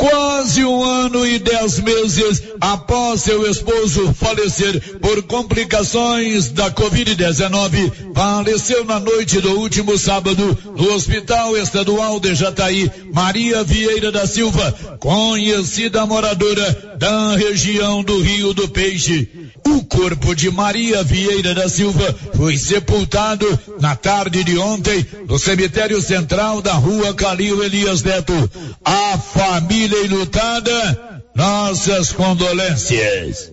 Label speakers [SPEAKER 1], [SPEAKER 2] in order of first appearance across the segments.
[SPEAKER 1] Quase um ano e dez meses após seu esposo falecer por complicações da Covid-19, faleceu na noite do último sábado no Hospital Estadual de Jataí, Maria Vieira da Silva, conhecida moradora da região do Rio do Peixe. O corpo de Maria Vieira da Silva foi sepultado na tarde de ontem no cemitério central da rua Calil Elias Neto. A família enlutada, nossas condolências.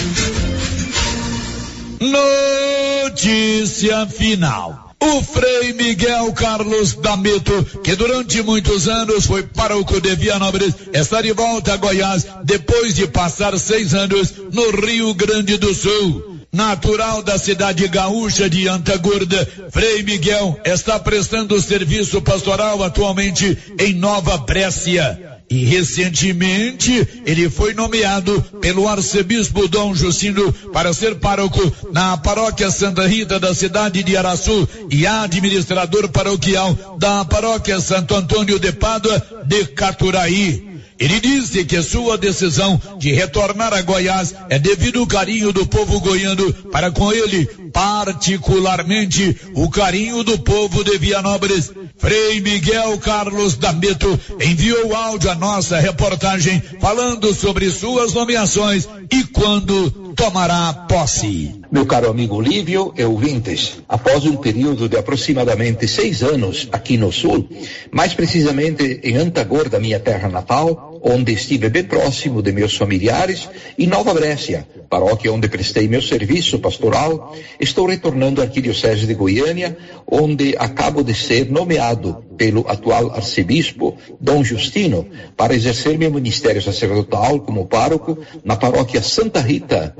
[SPEAKER 1] Notícia final. O Frei Miguel Carlos Dameto, que durante muitos anos foi pároco de Vianópolis, está de volta a Goiás depois de passar seis anos no Rio Grande do Sul. Natural da cidade gaúcha de Antagorda, Frei Miguel está prestando serviço pastoral atualmente em Nova Brécia. E recentemente ele foi nomeado pelo arcebispo Dom Justino para ser pároco na paróquia Santa Rita da cidade de Araçu e administrador paroquial da paróquia Santo Antônio de Pádua de Caturaí. Ele disse que sua decisão de retornar a Goiás é devido ao carinho do povo goiano para com ele, particularmente o carinho do povo de Vianópolis. Frei Miguel Carlos Dameto enviou áudio à nossa reportagem falando sobre suas nomeações e quando tomará posse.
[SPEAKER 2] Meu caro amigo Lívio e ouvintes, após um período de aproximadamente seis anos aqui no Sul, mais precisamente em Antagor, da minha terra natal, onde estive bem próximo de meus familiares, e Nova Brécia, paróquia onde prestei meu serviço pastoral, estou retornando à Arquidiocese de Goiânia, onde acabo de ser nomeado pelo atual arcebispo Dom Justino para exercer meu ministério sacerdotal como pároco na paróquia Santa Rita,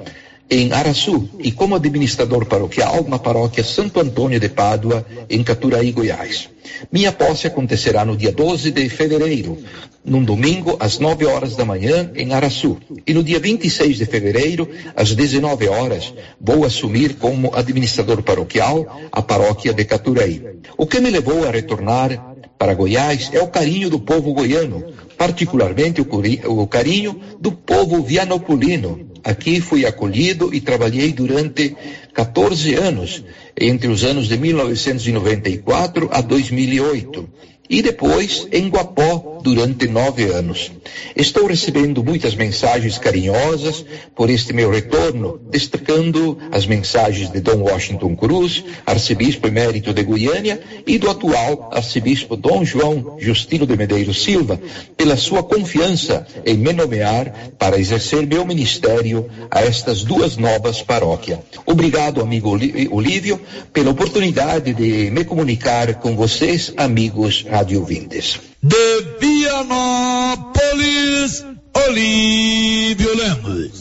[SPEAKER 2] em Araçu e como administrador paroquial na paróquia Santo Antônio de Pádua, em Caturaí, Goiás. Minha posse acontecerá no dia 12 de fevereiro, num domingo, às 9 horas da manhã, em Araçu. E no dia 26 de fevereiro, às 19 horas, vou assumir como administrador paroquial a paróquia de Caturaí. O que me levou a retornar para Goiás é o carinho do povo goiano, particularmente o, carinho do povo vianopolino, Aqui fui acolhido e trabalhei durante 14 anos, entre os anos de 1994 a 2008 e depois em Guapó durante nove anos. Estou recebendo muitas mensagens carinhosas por este meu retorno, destacando as mensagens de Dom Washington Cruz, arcebispo emérito de Goiânia, e do atual arcebispo Dom João Justino de Medeiros Silva, pela sua confiança em me nomear para exercer meu ministério a estas duas novas paróquias. Obrigado, amigo Olívio, pela oportunidade de me comunicar com vocês, amigos rádio ouvintes.
[SPEAKER 1] De Vianópolis, Olívio Lemos.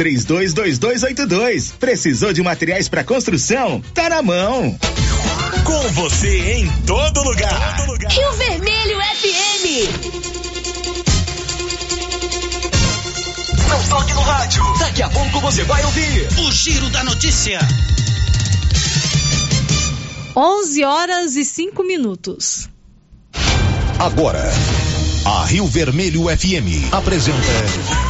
[SPEAKER 3] três 322282. Precisou de materiais para construção? Tá na mão.
[SPEAKER 4] Com
[SPEAKER 5] você em todo lugar. Todo
[SPEAKER 6] lugar. Rio Vermelho FM.
[SPEAKER 5] Não toque no rádio. Daqui a pouco você vai ouvir o Giro da Notícia.
[SPEAKER 7] 11 horas e 5 minutos.
[SPEAKER 8] Agora, a Rio Vermelho FM apresenta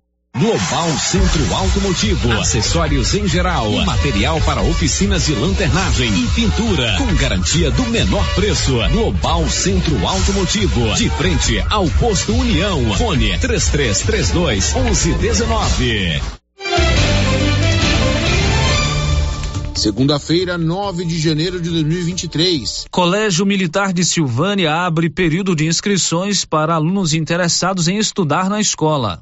[SPEAKER 9] Global Centro Automotivo, acessórios em geral, material para oficinas de lanternagem e pintura, com garantia do menor preço. Global Centro Automotivo, de frente ao posto União. Fone 3332 1119.
[SPEAKER 10] Segunda-feira, 9 de janeiro de 2023.
[SPEAKER 11] Colégio Militar de Silvânia abre período de inscrições para alunos interessados em estudar na escola.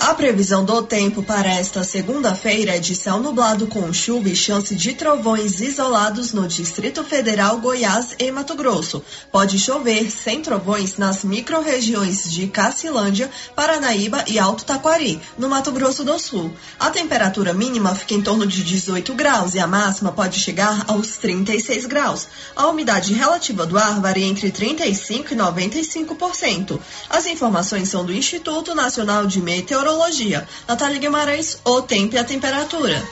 [SPEAKER 12] A previsão do tempo para esta segunda-feira é de céu nublado com chuva e chance de trovões isolados no Distrito Federal, Goiás e Mato Grosso. Pode chover sem trovões nas microrregiões de Cacilândia, Paranaíba e Alto Taquari, no Mato Grosso do Sul. A temperatura mínima fica em torno de 18 graus e a máxima pode chegar aos 36 graus. A umidade relativa do ar varia entre 35 e 95%. As informações são do Instituto Nacional de Meteorologia meteorologia. Natália Guimarães, o tempo e a temperatura.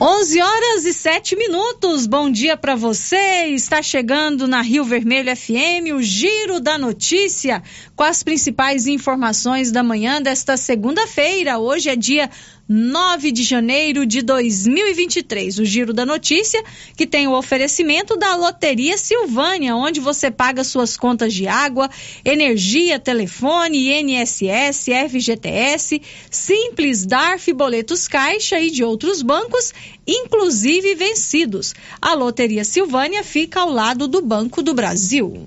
[SPEAKER 7] 11 horas e 7 minutos. Bom dia para você. Está chegando na Rio Vermelho FM o Giro da Notícia com as principais informações da manhã desta segunda-feira. Hoje é dia 9 de janeiro de 2023. O Giro da Notícia, que tem o oferecimento da Loteria Silvânia, onde você paga suas contas de água, energia, telefone, INSS, FGTS, Simples, DARF, boletos Caixa e de outros bancos, inclusive vencidos. A Loteria Silvânia fica ao lado do Banco do Brasil.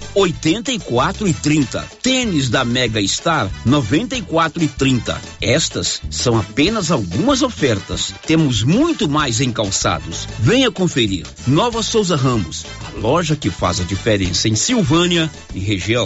[SPEAKER 13] 84 e 30. Tênis da Mega Star, 94 e 30. Estas são apenas algumas ofertas. Temos muito mais em calçados. Venha conferir. Nova Souza Ramos, a loja que faz a diferença em Silvânia e região.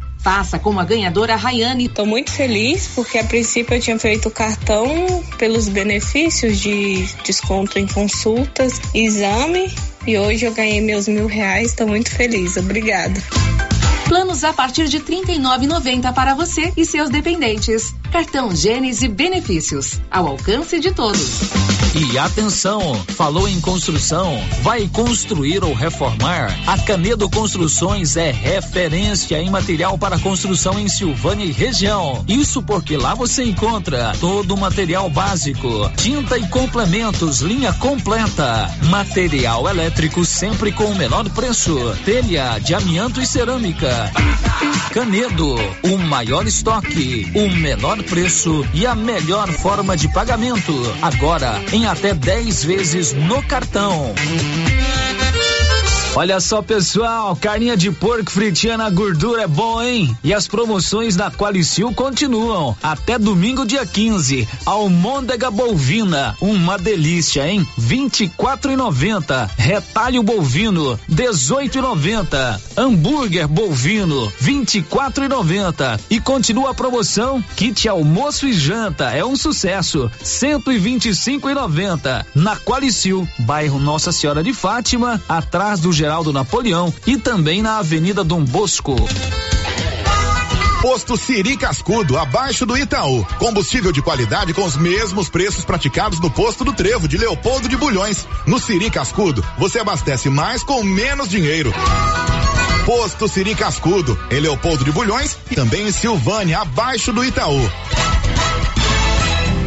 [SPEAKER 14] Faça como a ganhadora Rayane.
[SPEAKER 15] Estou muito feliz porque a princípio eu tinha feito o cartão pelos benefícios de desconto em consultas, exame e hoje eu ganhei meus mil reais. Estou muito feliz. Obrigada.
[SPEAKER 14] Planos a partir de R$ 39,90 para você e seus dependentes. Cartão Gênesis Benefícios, ao alcance de todos.
[SPEAKER 11] E atenção, falou em construção, vai construir ou reformar? A Canedo Construções é referência em material para construção em Silvânia e região. Isso porque lá você encontra todo o material básico, tinta e complementos, linha completa, material elétrico sempre com o menor preço, telha de amianto e cerâmica. Canedo, o maior estoque, o menor preço e a melhor forma de pagamento. Agora em até 10 vezes no cartão. Olha só, pessoal, carninha de porco fritinha na gordura é bom, hein? E as promoções da Qualicil continuam até domingo, dia 15. Almôndega bovina, uma delícia, hein? 24,90. Retalho bovino, 18,90. Hambúrguer bovino, 24,90. E continua a promoção kit almoço e janta, é um sucesso, 125,90. Na Qualicil, bairro Nossa Senhora de Fátima, atrás do Geraldo Napoleão e também na Avenida Dom Bosco.
[SPEAKER 8] Posto Siri Cascudo, abaixo do Itaú. Combustível de qualidade com os mesmos preços praticados no posto do Trevo de Leopoldo de Bulhões. No Siri Cascudo, você abastece mais com menos dinheiro. Posto Siri Cascudo, em Leopoldo de Bulhões e também em Silvânia, abaixo do Itaú.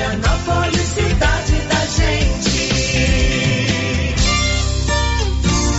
[SPEAKER 16] Vianópolis, cidade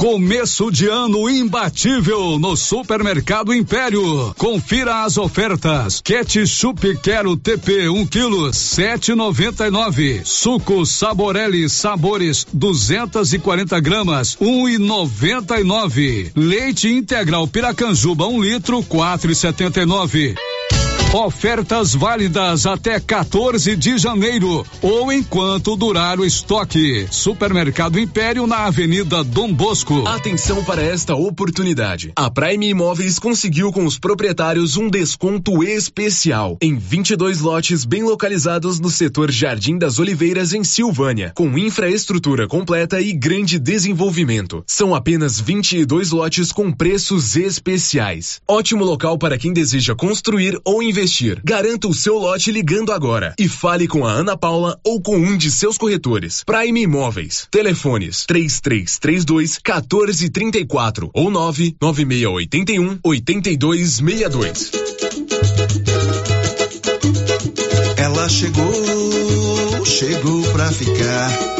[SPEAKER 17] Começo de ano imbatível no Supermercado Império. Confira as ofertas. Ketchup Quero TP 1 um quilo 7,99. Suco Saborelli Sabores 240 gramas 1,99. Leite integral Piracanjuba 1 um litro 4,79. Ofertas válidas até 14 de janeiro ou enquanto durar o estoque. Supermercado Império na Avenida Dom Bosco.
[SPEAKER 18] Atenção para esta oportunidade. A Prime Imóveis conseguiu com os proprietários um desconto especial em 22 lotes bem localizados no setor Jardim das Oliveiras em Silvânia, com infraestrutura completa e grande desenvolvimento. São apenas 22 lotes com preços especiais. Ótimo local para quem deseja construir ou investir investir. Garanta o seu lote ligando agora e fale com a Ana Paula ou com um de seus corretores. Prime Imóveis. Telefones 3332 1434 ou 99681 8262.
[SPEAKER 19] Ela chegou, chegou pra ficar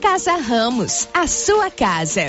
[SPEAKER 14] Casa Ramos, a sua casa.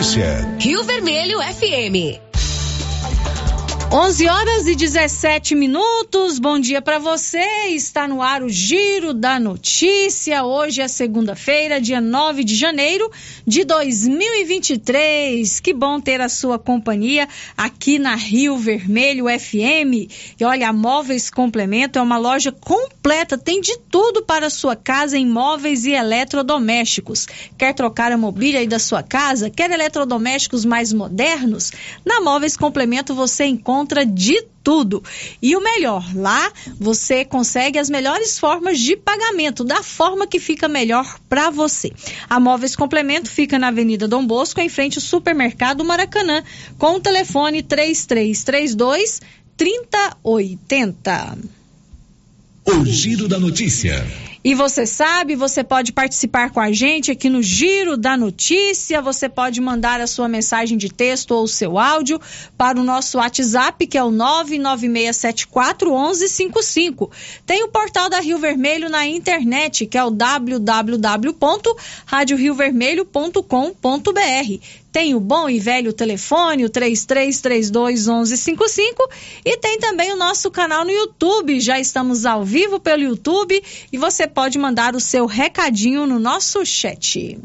[SPEAKER 20] Rio Vermelho FM.
[SPEAKER 7] 11 horas e 17 minutos. Bom dia para você. Está no ar o Giro da Notícia. Hoje é segunda-feira, dia 9 de janeiro de 2023. Que bom ter a sua companhia aqui na Rio Vermelho FM. E olha, a Móveis Complemento é uma loja completa, tem de tudo para a sua casa em móveis e eletrodomésticos. Quer trocar a mobília aí da sua casa? Quer eletrodomésticos mais modernos? Na Móveis Complemento você encontra encontra de tudo. E o melhor, lá você consegue as melhores formas de pagamento, da forma que fica melhor para você. A Móveis Complemento fica na Avenida Dom Bosco, em frente ao Supermercado Maracanã, com o telefone 3332 3080.
[SPEAKER 21] O Giro da Notícia.
[SPEAKER 7] E você sabe, você pode participar com a gente aqui no Giro da Notícia. Você pode mandar a sua mensagem de texto ou seu áudio para o nosso WhatsApp, que é o 996741155. Tem o portal da Rio Vermelho na internet, que é o www.radioriovermelho.com.br. Tem o bom e velho telefone, o 33321155 e tem também o nosso canal no YouTube. Já estamos ao vivo pelo YouTube e você pode mandar o seu recadinho no nosso chat.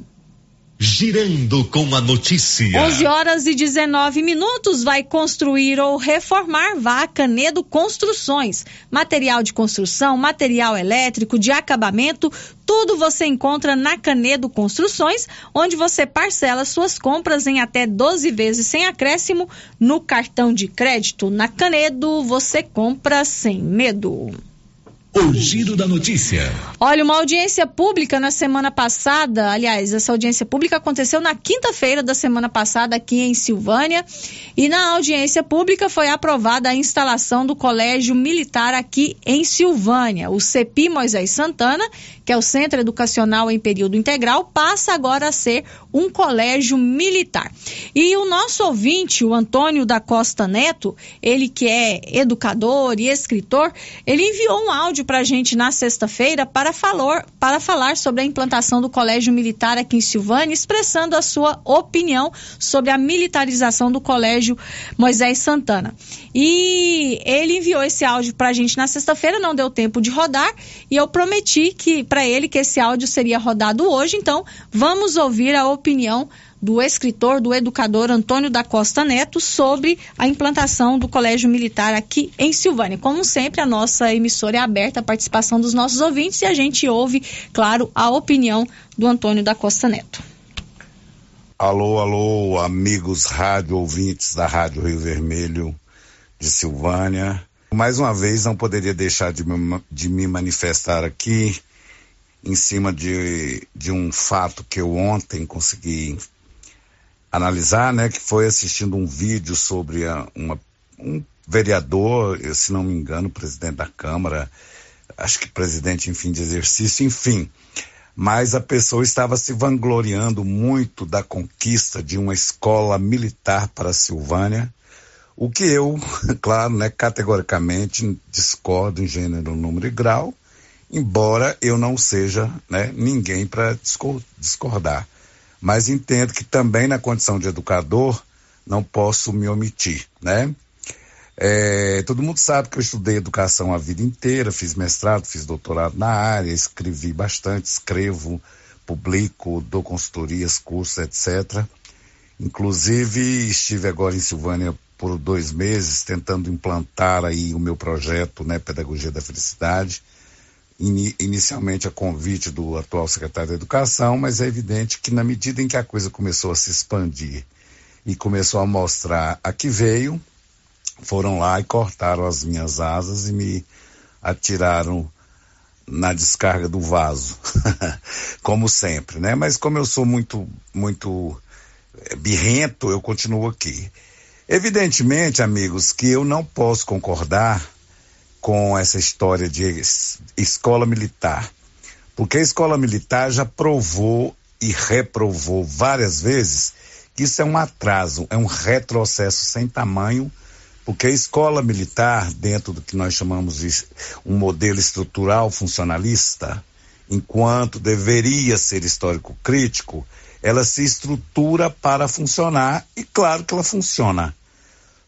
[SPEAKER 21] Girando com a notícia.
[SPEAKER 7] 11 horas e 19 minutos. Vai construir ou reformar? Vá a Canedo Construções. Material de construção, material elétrico, de acabamento, tudo você encontra na Canedo Construções, onde você parcela suas compras em até 12 vezes sem acréscimo no cartão de crédito. Na Canedo você compra sem medo.
[SPEAKER 21] O Giro da Notícia.
[SPEAKER 7] Olha, uma audiência pública na semana passada, aliás, essa audiência pública aconteceu na quinta-feira da semana passada aqui em Silvânia, e na audiência pública foi aprovada a instalação do Colégio Militar aqui em Silvânia. O CEPI Moisés Santana, que é o Centro Educacional em Período Integral, passa agora a ser um colégio militar. E o nosso ouvinte, o Antônio da Costa Neto, ele que é educador e escritor, ele enviou um áudio para a gente na sexta-feira para falar, para falar sobre a implantação do Colégio Militar aqui em Silvânia, expressando a sua opinião sobre a militarização do Colégio Moisés Santana. E ele enviou esse áudio para a gente na sexta-feira, não deu tempo de rodar, e eu prometi que para ele que esse áudio seria rodado hoje, então vamos ouvir a opinião do escritor, do educador Antônio da Costa Neto sobre a implantação do Colégio Militar aqui em Silvânia. Como sempre, a nossa emissora é aberta à participação dos nossos ouvintes e a gente ouve, claro, a opinião do Antônio da Costa Neto.
[SPEAKER 22] Alô, alô, amigos rádio ouvintes da Rádio Rio Vermelho de Silvânia. Mais uma vez, não poderia deixar de me, de me manifestar aqui em cima de, de um fato que eu ontem consegui analisar, né, que foi assistindo um vídeo sobre a, uma, um vereador, se não me engano, presidente da Câmara, acho que presidente, enfim, de exercício, enfim. Mas a pessoa estava se vangloriando muito da conquista de uma escola militar para a Silvânia, o que eu, claro, né, categoricamente discordo em gênero, número e grau, embora eu não seja né, ninguém para discordar mas entendo que também na condição de educador não posso me omitir, né? É, todo mundo sabe que eu estudei educação a vida inteira, fiz mestrado, fiz doutorado na área, escrevi bastante, escrevo, publico, dou consultorias, cursos, etc. Inclusive estive agora em Silvânia por dois meses tentando implantar aí o meu projeto, né, Pedagogia da Felicidade, inicialmente a convite do atual secretário da Educação, mas é evidente que na medida em que a coisa começou a se expandir e começou a mostrar a que veio, foram lá e cortaram as minhas asas e me atiraram na descarga do vaso, como sempre, né? Mas como eu sou muito, muito eh, birrento, eu continuo aqui. Evidentemente, amigos, que eu não posso concordar com essa história de escola militar. Porque a escola militar já provou e reprovou várias vezes que isso é um atraso, é um retrocesso sem tamanho, porque a escola militar, dentro do que nós chamamos de um modelo estrutural funcionalista, enquanto deveria ser histórico crítico, ela se estrutura para funcionar e claro que ela funciona.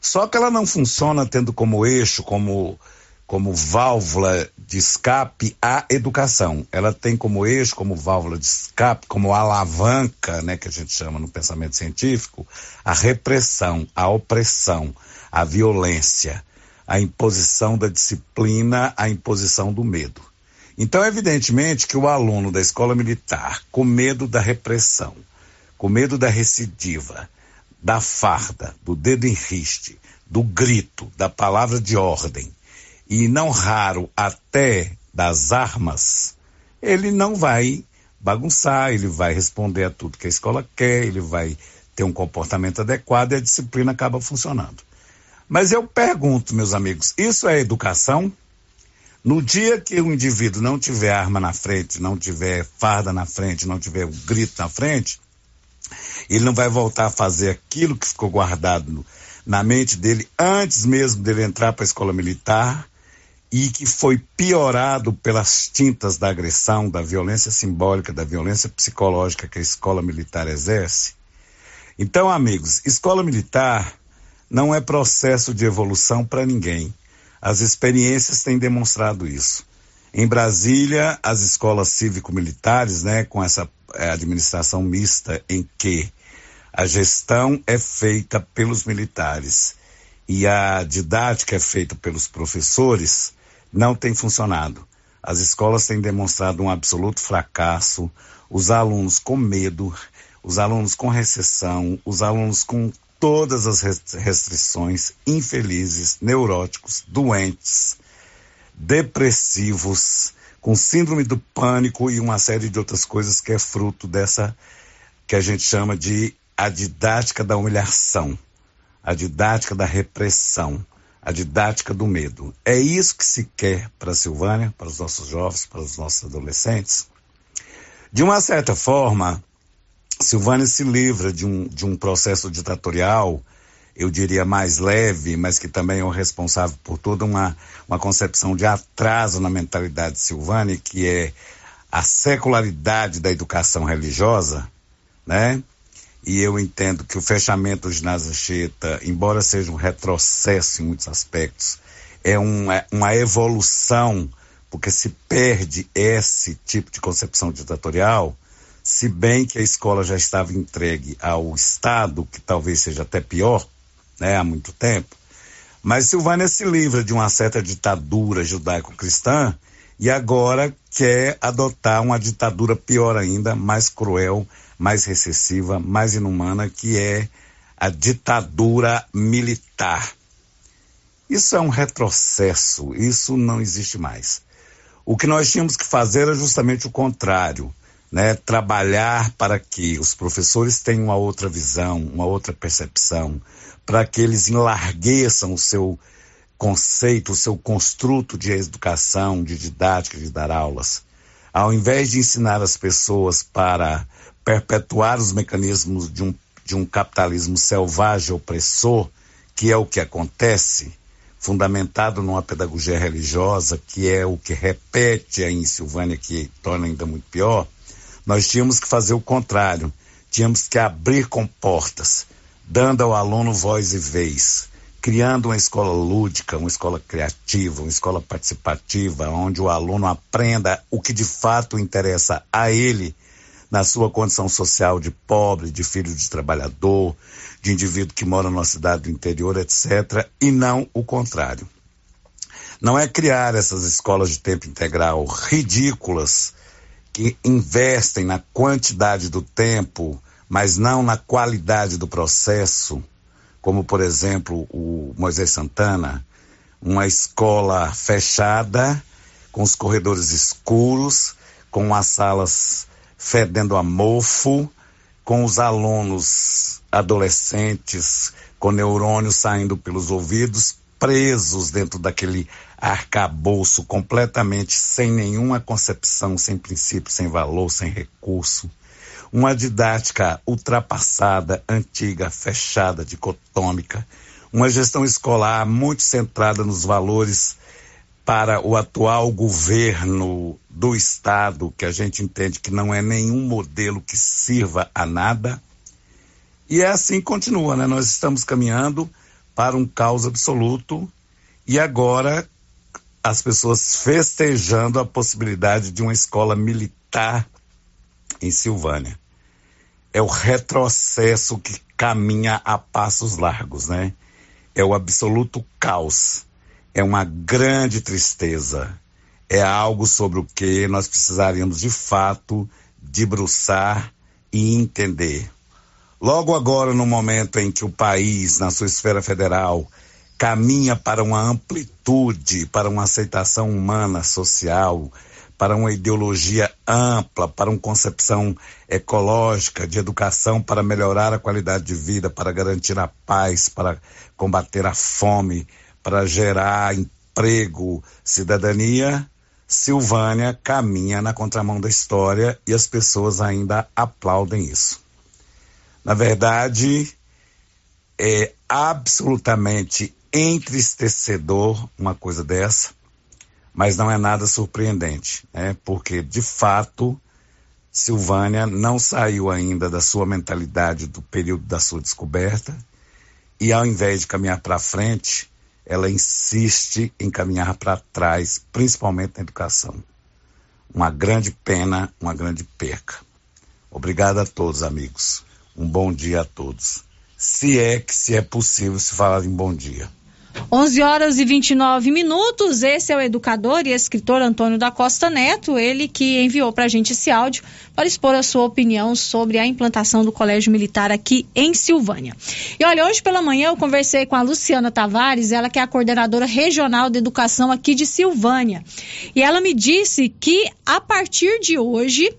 [SPEAKER 22] Só que ela não funciona tendo como eixo, como como válvula de escape a educação. Ela tem como eixo, como válvula de escape, como alavanca, né, que a gente chama no pensamento científico, a repressão, a opressão, a violência, a imposição da disciplina, a imposição do medo. Então, evidentemente que o aluno da escola militar, com medo da repressão, com medo da recidiva, da farda, do dedo em riste, do grito, da palavra de ordem, e não raro até das armas, ele não vai bagunçar, ele vai responder a tudo que a escola quer, ele vai ter um comportamento adequado e a disciplina acaba funcionando. Mas eu pergunto, meus amigos, isso é educação? No dia que o indivíduo não tiver arma na frente, não tiver farda na frente, não tiver o grito na frente, ele não vai voltar a fazer aquilo que ficou guardado na mente dele antes mesmo dele entrar para a escola militar e que foi piorado pelas tintas da agressão, da violência simbólica, da violência psicológica que a escola militar exerce. Então, amigos, escola militar não é processo de evolução para ninguém. As experiências têm demonstrado isso. Em Brasília, as escolas cívico-militares, né, com essa é, administração mista em que a gestão é feita pelos militares e a didática é feita pelos professores, não tem funcionado. As escolas têm demonstrado um absoluto fracasso, os alunos com medo, os alunos com recessão, os alunos com todas as restrições, infelizes, neuróticos, doentes, depressivos, com síndrome do pânico e uma série de outras coisas que é fruto dessa que a gente chama de a didática da humilhação, a didática da repressão, a didática do medo. É isso que se quer para a Silvânia, para os nossos jovens, para os nossos adolescentes. De uma certa forma, Silvânia se livra de um, de um processo ditatorial eu diria, mais leve, mas que também é o responsável por toda uma, uma concepção de atraso na mentalidade silvânia, que é a secularidade da educação religiosa, né? E eu entendo que o fechamento do ginásio Anchieta, embora seja um retrocesso em muitos aspectos, é uma, uma evolução, porque se perde esse tipo de concepção ditatorial, se bem que a escola já estava entregue ao Estado, que talvez seja até pior, né, há muito tempo. Mas Silvânia se livra de uma certa ditadura judaico-cristã e agora quer adotar uma ditadura pior ainda, mais cruel, mais recessiva, mais inumana, que é a ditadura militar. Isso é um retrocesso, isso não existe mais. O que nós tínhamos que fazer é justamente o contrário, né? Trabalhar para que os professores tenham uma outra visão, uma outra percepção, para que eles enlargueçam o seu conceito, o seu construto de educação, de didática, de dar aulas. Ao invés de ensinar as pessoas para perpetuar os mecanismos de um, de um capitalismo selvagem opressor, que é o que acontece, fundamentado numa pedagogia religiosa, que é o que repete aí em Silvânia, que torna ainda muito pior, nós tínhamos que fazer o contrário. Tínhamos que abrir comportas dando ao aluno voz e vez, criando uma escola lúdica, uma escola criativa, uma escola participativa, onde o aluno aprenda o que de fato interessa a ele na sua condição social de pobre, de filho de trabalhador, de indivíduo que mora numa cidade do interior, etc., e não o contrário. Não é criar essas escolas de tempo integral ridículas que investem na quantidade do tempo mas não na qualidade do processo, como por exemplo o Moisés Santana, uma escola fechada, com os corredores escuros, com as salas fedendo a mofo, com os alunos adolescentes com neurônios saindo pelos ouvidos, presos dentro daquele arcabouço completamente sem nenhuma concepção, sem princípio, sem valor, sem recurso. Uma didática ultrapassada, antiga, fechada, dicotômica, uma gestão escolar muito centrada nos valores para o atual governo do Estado, que a gente entende que não é nenhum modelo que sirva a nada. E é assim continua, né? Nós estamos caminhando para um caos absoluto e agora as pessoas festejando a possibilidade de uma escola militar em Silvânia. É o retrocesso que caminha a passos largos, né? É o absoluto caos. É uma grande tristeza. É algo sobre o que nós precisaríamos de fato debruçar e entender. Logo agora, no momento em que o país, na sua esfera federal, caminha para uma amplitude, para uma aceitação humana, social, para uma ideologia ampla, para uma concepção ecológica de educação para melhorar a qualidade de vida, para garantir a paz, para combater a fome, para gerar emprego, cidadania, Silvânia caminha na contramão da história e as pessoas ainda aplaudem isso. Na verdade, é absolutamente entristecedor uma coisa dessa, mas não é nada surpreendente, né? porque de fato Silvânia não saiu ainda da sua mentalidade do período da sua descoberta e ao invés de caminhar para frente, ela insiste em caminhar para trás, principalmente na educação. Uma grande pena, uma grande perca. Obrigado a todos, amigos. Um bom dia a todos. Se é que se é possível se falar em bom dia.
[SPEAKER 7] 11 horas e 29 minutos. Esse é o educador e escritor Antônio da Costa Neto, ele que enviou para a gente esse áudio para expor a sua opinião sobre a implantação do Colégio Militar aqui em Silvânia. E olha, hoje pela manhã eu conversei com a Luciana Tavares, ela que é a coordenadora regional de educação aqui de Silvânia. E ela me disse que a partir de hoje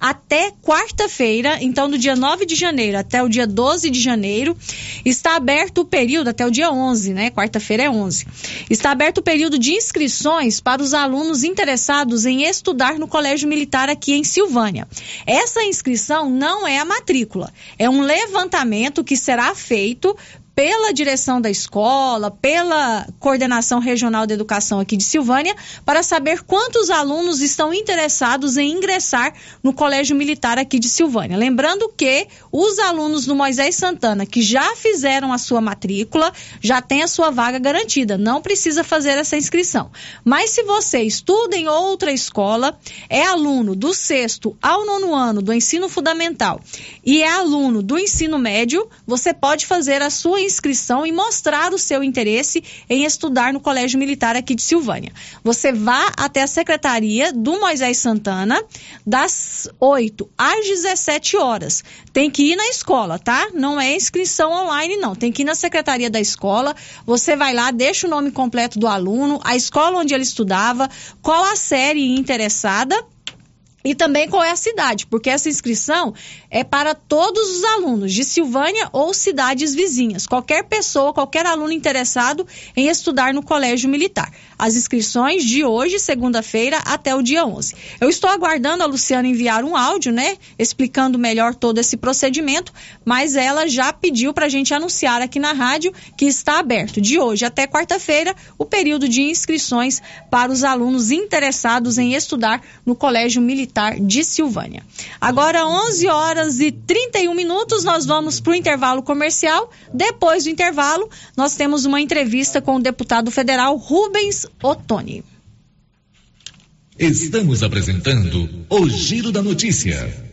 [SPEAKER 7] até quarta-feira, então do dia 9 de janeiro até o dia 12 de janeiro, está aberto o período, até o dia 11, né? Quarta-feira é 11. Está aberto o período de inscrições para os alunos interessados em estudar no Colégio Militar aqui em Silvânia. Essa inscrição não é a matrícula, é um levantamento que será feito pela direção da escola, pela coordenação regional de educação aqui de Silvânia, para saber quantos alunos estão interessados em ingressar no Colégio Militar aqui de Silvânia. Lembrando que os alunos do Moisés Santana que já fizeram a sua matrícula já têm a sua vaga garantida, não precisa fazer essa inscrição. Mas se você estuda em outra escola, é aluno do sexto ao nono ano do ensino fundamental e é aluno do ensino médio, você pode fazer a sua inscrição e mostrar o seu interesse em estudar no Colégio Militar aqui de Silvânia. Você vá até a secretaria do Moisés Santana das 8 às 17 horas. Tem que ir na escola, tá? Não é inscrição online, não. Tem que ir na secretaria da escola. Você vai lá, deixa o nome completo do aluno, a escola onde ele estudava, qual a série interessada e também qual é a cidade, porque essa inscrição é para todos os alunos de Silvânia ou cidades vizinhas, qualquer pessoa, qualquer aluno interessado em estudar no Colégio Militar. As inscrições de hoje, segunda-feira, até o dia 11. Eu estou aguardando a Luciana enviar um áudio, né, explicando melhor todo esse procedimento, mas ela já pediu para a gente anunciar aqui na rádio que está aberto de hoje até quarta-feira o período de inscrições para os alunos interessados em estudar no Colégio Militar de Silvânia. Agora, 11 horas e 31 minutos, nós vamos para o intervalo comercial. Depois do intervalo, nós temos uma entrevista com o deputado federal Rubens Ottoni.
[SPEAKER 23] Estamos apresentando o Giro da Notícia.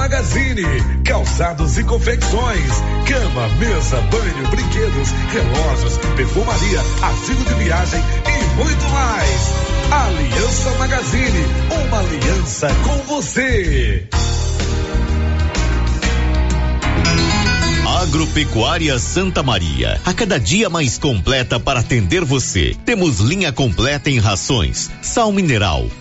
[SPEAKER 16] Magazine,
[SPEAKER 24] calçados e confecções, cama, mesa, banho, brinquedos, relógios, perfumaria, artigo de viagem e muito mais. Aliança Magazine, uma aliança com você.
[SPEAKER 25] Agropecuária Santa Maria, a cada dia mais completa para atender você. Temos linha completa em rações, sal mineral,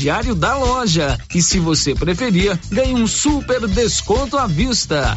[SPEAKER 11] crediário da loja. E se você preferir, ganhe um super desconto à vista.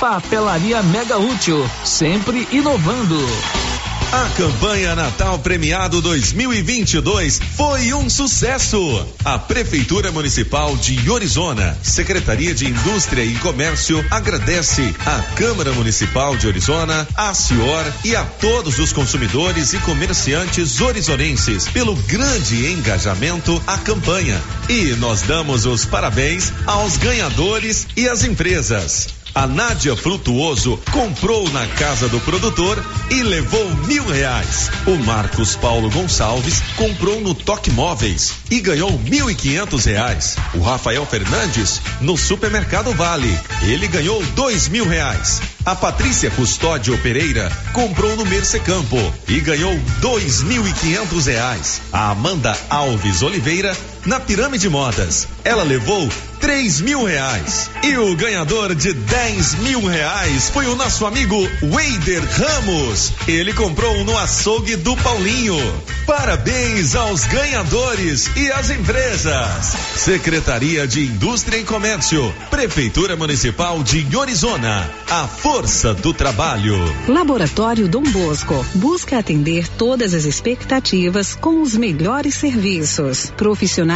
[SPEAKER 11] Papelaria Mega Útil, sempre inovando.
[SPEAKER 19] A campanha Natal Premiado 2022 foi um sucesso. A Prefeitura Municipal de Orizona, Secretaria de Indústria e Comércio agradece à Câmara Municipal de Orizona, à Cior e a todos os consumidores e comerciantes orizonenses pelo grande engajamento à campanha. E nós damos os parabéns aos ganhadores e às empresas. A Nádia Frutuoso comprou na casa do produtor e levou mil reais. O Marcos Paulo Gonçalves comprou no Toque Móveis e ganhou mil e quinhentos reais. O Rafael Fernandes no Supermercado Vale. Ele ganhou dois mil reais. A Patrícia Custódio Pereira comprou no Mercecampo e ganhou dois mil e quinhentos reais. A Amanda Alves Oliveira na Pirâmide Modas. Ela levou três mil reais. E o ganhador de dez mil reais foi o nosso amigo Weider Ramos. Ele comprou no açougue do Paulinho. Parabéns aos ganhadores e às empresas. Secretaria de Indústria e Comércio, Prefeitura Municipal de Orizona. A força do trabalho.
[SPEAKER 26] Laboratório Dom Bosco busca atender todas as expectativas com os melhores serviços. Profissionais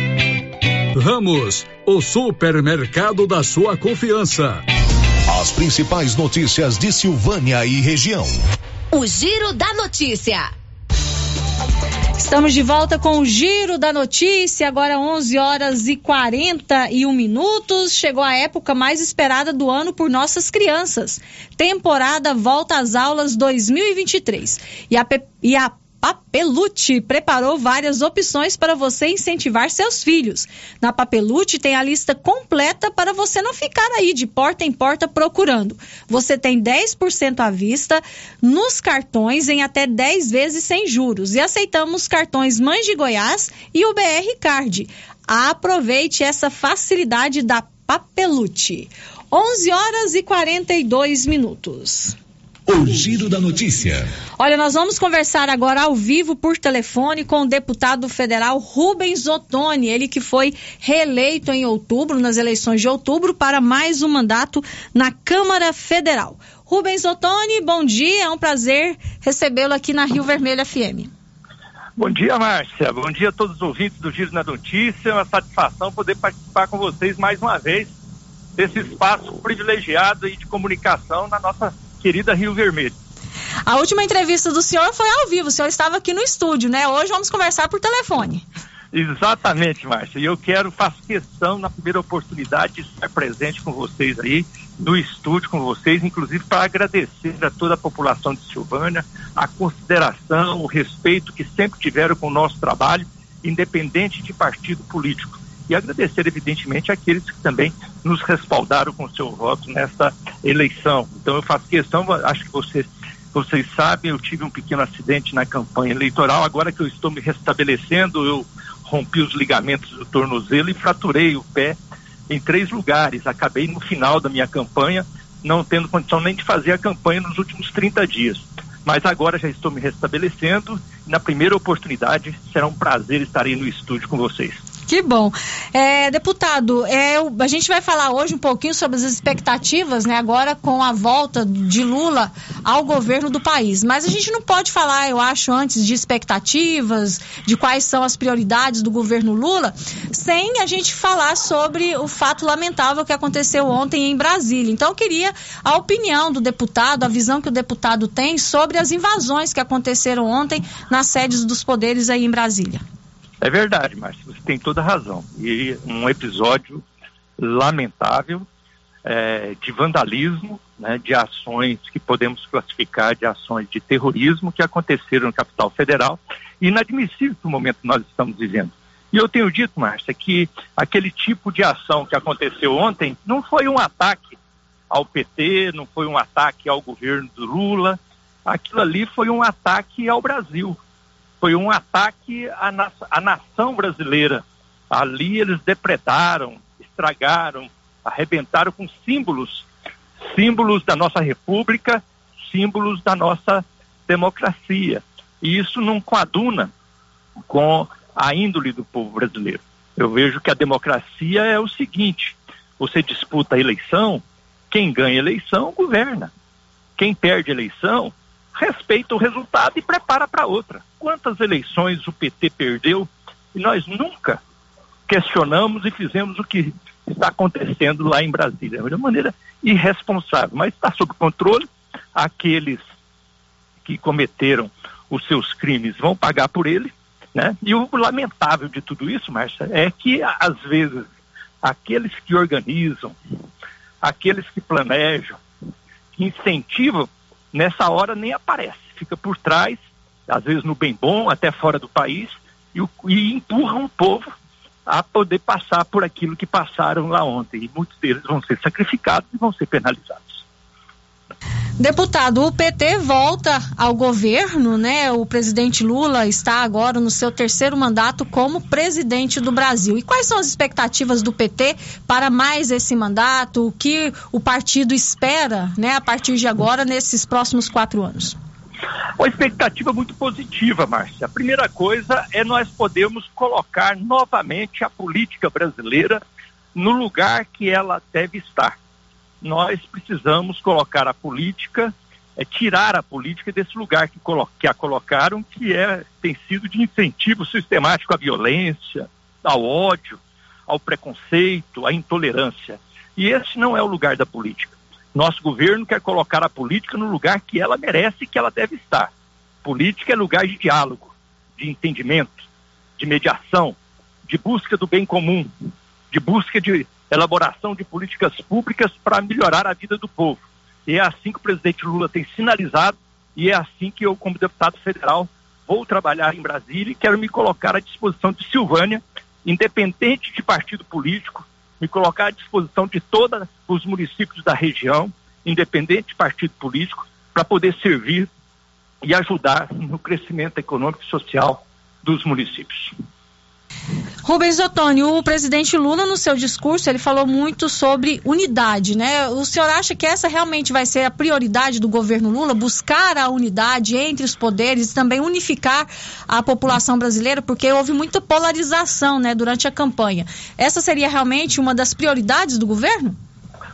[SPEAKER 17] Ramos, o supermercado da sua confiança.
[SPEAKER 27] As principais notícias de Silvânia e região.
[SPEAKER 20] O Giro da Notícia.
[SPEAKER 7] Estamos de volta com o Giro da Notícia, agora 11 horas e 41 minutos. Chegou a época mais esperada do ano por nossas crianças. Temporada Volta às Aulas 2023. E a, e a Papelute preparou várias opções para você incentivar seus filhos. Na Papelute tem a lista completa para você não ficar aí de porta em porta procurando. Você tem 10% à vista nos cartões em até 10 vezes sem juros e aceitamos cartões Mães de Goiás e o BR Card. Aproveite essa facilidade da Papelute. 11 horas e 42 minutos.
[SPEAKER 27] O Giro da Notícia.
[SPEAKER 7] Olha, nós vamos conversar agora ao vivo por telefone com o deputado federal Rubens Ottoni, ele que foi reeleito em outubro, nas eleições de outubro, para mais um mandato na Câmara Federal. Rubens Ottoni, bom dia, é um prazer recebê-lo aqui na Rio Vermelho FM.
[SPEAKER 28] Bom dia, Márcia. Bom dia a todos os ouvintes do Giro da Notícia. É uma satisfação poder participar com vocês mais uma vez desse espaço privilegiado e de comunicação na nossa querida Rio Vermelho.
[SPEAKER 7] A última entrevista do senhor foi ao vivo, o senhor estava aqui no estúdio, né? Hoje vamos conversar por telefone.
[SPEAKER 28] Exatamente, Márcia. E eu quero, faço questão na primeira oportunidade de estar presente com vocês aí, no estúdio com vocês, inclusive para agradecer a toda a população de Silvânia a consideração, o respeito que sempre tiveram com o nosso trabalho, independente de partido político. E agradecer, evidentemente, àqueles que também nos respaldaram com seu voto nesta eleição. Então, eu faço questão, acho que vocês, vocês sabem, eu tive um pequeno acidente na campanha eleitoral. Agora que eu estou me restabelecendo, eu rompi os ligamentos do tornozelo e fraturei o pé em três lugares. Acabei no final da minha campanha, não tendo condição nem de fazer a campanha nos últimos 30 dias. Mas agora já estou me restabelecendo na primeira oportunidade será um prazer estar aí no estúdio com vocês.
[SPEAKER 7] Que bom. É, deputado, é, a gente vai falar hoje um pouquinho sobre as expectativas, né, agora com a volta de Lula ao governo do país. Mas a gente não pode falar, eu acho, antes de expectativas, de quais são as prioridades do governo Lula, sem a gente falar sobre o fato lamentável que aconteceu ontem em Brasília. Então, eu queria a opinião do deputado, a visão que o deputado tem sobre as invasões que aconteceram ontem nas sedes dos poderes aí em Brasília.
[SPEAKER 28] É verdade, Márcio, você tem toda a razão. E um episódio lamentável é, de vandalismo, né, de ações que podemos classificar de ações de terrorismo que aconteceram no capital federal, inadmissível para o momento que nós estamos vivendo. E eu tenho dito, Márcia, que aquele tipo de ação que aconteceu ontem não foi um ataque ao PT, não foi um ataque ao governo do Lula, aquilo ali foi um ataque ao Brasil, foi um ataque à, na à nação brasileira. Ali eles depredaram, estragaram, arrebentaram com símbolos, símbolos da nossa república, símbolos da nossa democracia. E isso não coaduna com a índole do povo brasileiro. Eu vejo que a democracia é o seguinte: você disputa a eleição, quem ganha a eleição governa. Quem perde a eleição respeita o resultado e prepara para outra. Quantas eleições o PT perdeu e nós nunca questionamos e fizemos o que está acontecendo lá em Brasília, de maneira irresponsável, mas está sob controle. Aqueles que cometeram os seus crimes vão pagar por ele, né? E o lamentável de tudo isso, Márcia, é que às vezes aqueles que organizam, aqueles que planejam, que incentivam, nessa hora nem aparece, fica por trás, às vezes no bem bom, até fora do país, e, e empurram o povo a poder passar por aquilo que passaram lá ontem. E muitos deles vão ser sacrificados e vão ser penalizados.
[SPEAKER 7] Deputado, o PT volta ao governo, né? O presidente Lula está agora no seu terceiro mandato como presidente do Brasil. E quais são as expectativas do PT para mais esse mandato? O que o partido espera, né, a partir de agora, nesses próximos quatro anos?
[SPEAKER 28] Uma expectativa muito positiva, Márcia. A primeira coisa é nós podermos colocar novamente a política brasileira no lugar que ela deve estar nós precisamos colocar a política, é, tirar a política desse lugar que, que a colocaram, que é, tem sido de incentivo sistemático à violência, ao ódio, ao preconceito, à intolerância. E esse não é o lugar da política. Nosso governo quer colocar a política no lugar que ela merece e que ela deve estar. Política é lugar de diálogo, de entendimento, de mediação, de busca do bem comum, de busca de elaboração de políticas públicas para melhorar a vida do povo. E é assim que o presidente Lula tem sinalizado e é assim que eu, como deputado federal, vou trabalhar em Brasília e quero me colocar à disposição de Silvânia, independente de partido político, me colocar à disposição de todos os municípios da região, independente de partido político, para poder servir e ajudar no crescimento econômico e social dos municípios.
[SPEAKER 7] Rubens Ottoni, o presidente Lula, no seu discurso, ele falou muito sobre unidade, né? O senhor acha que essa realmente vai ser a prioridade do governo Lula, buscar a unidade entre os poderes e também unificar a população brasileira, porque houve muita polarização, né, durante a campanha. Essa seria realmente uma das prioridades do governo?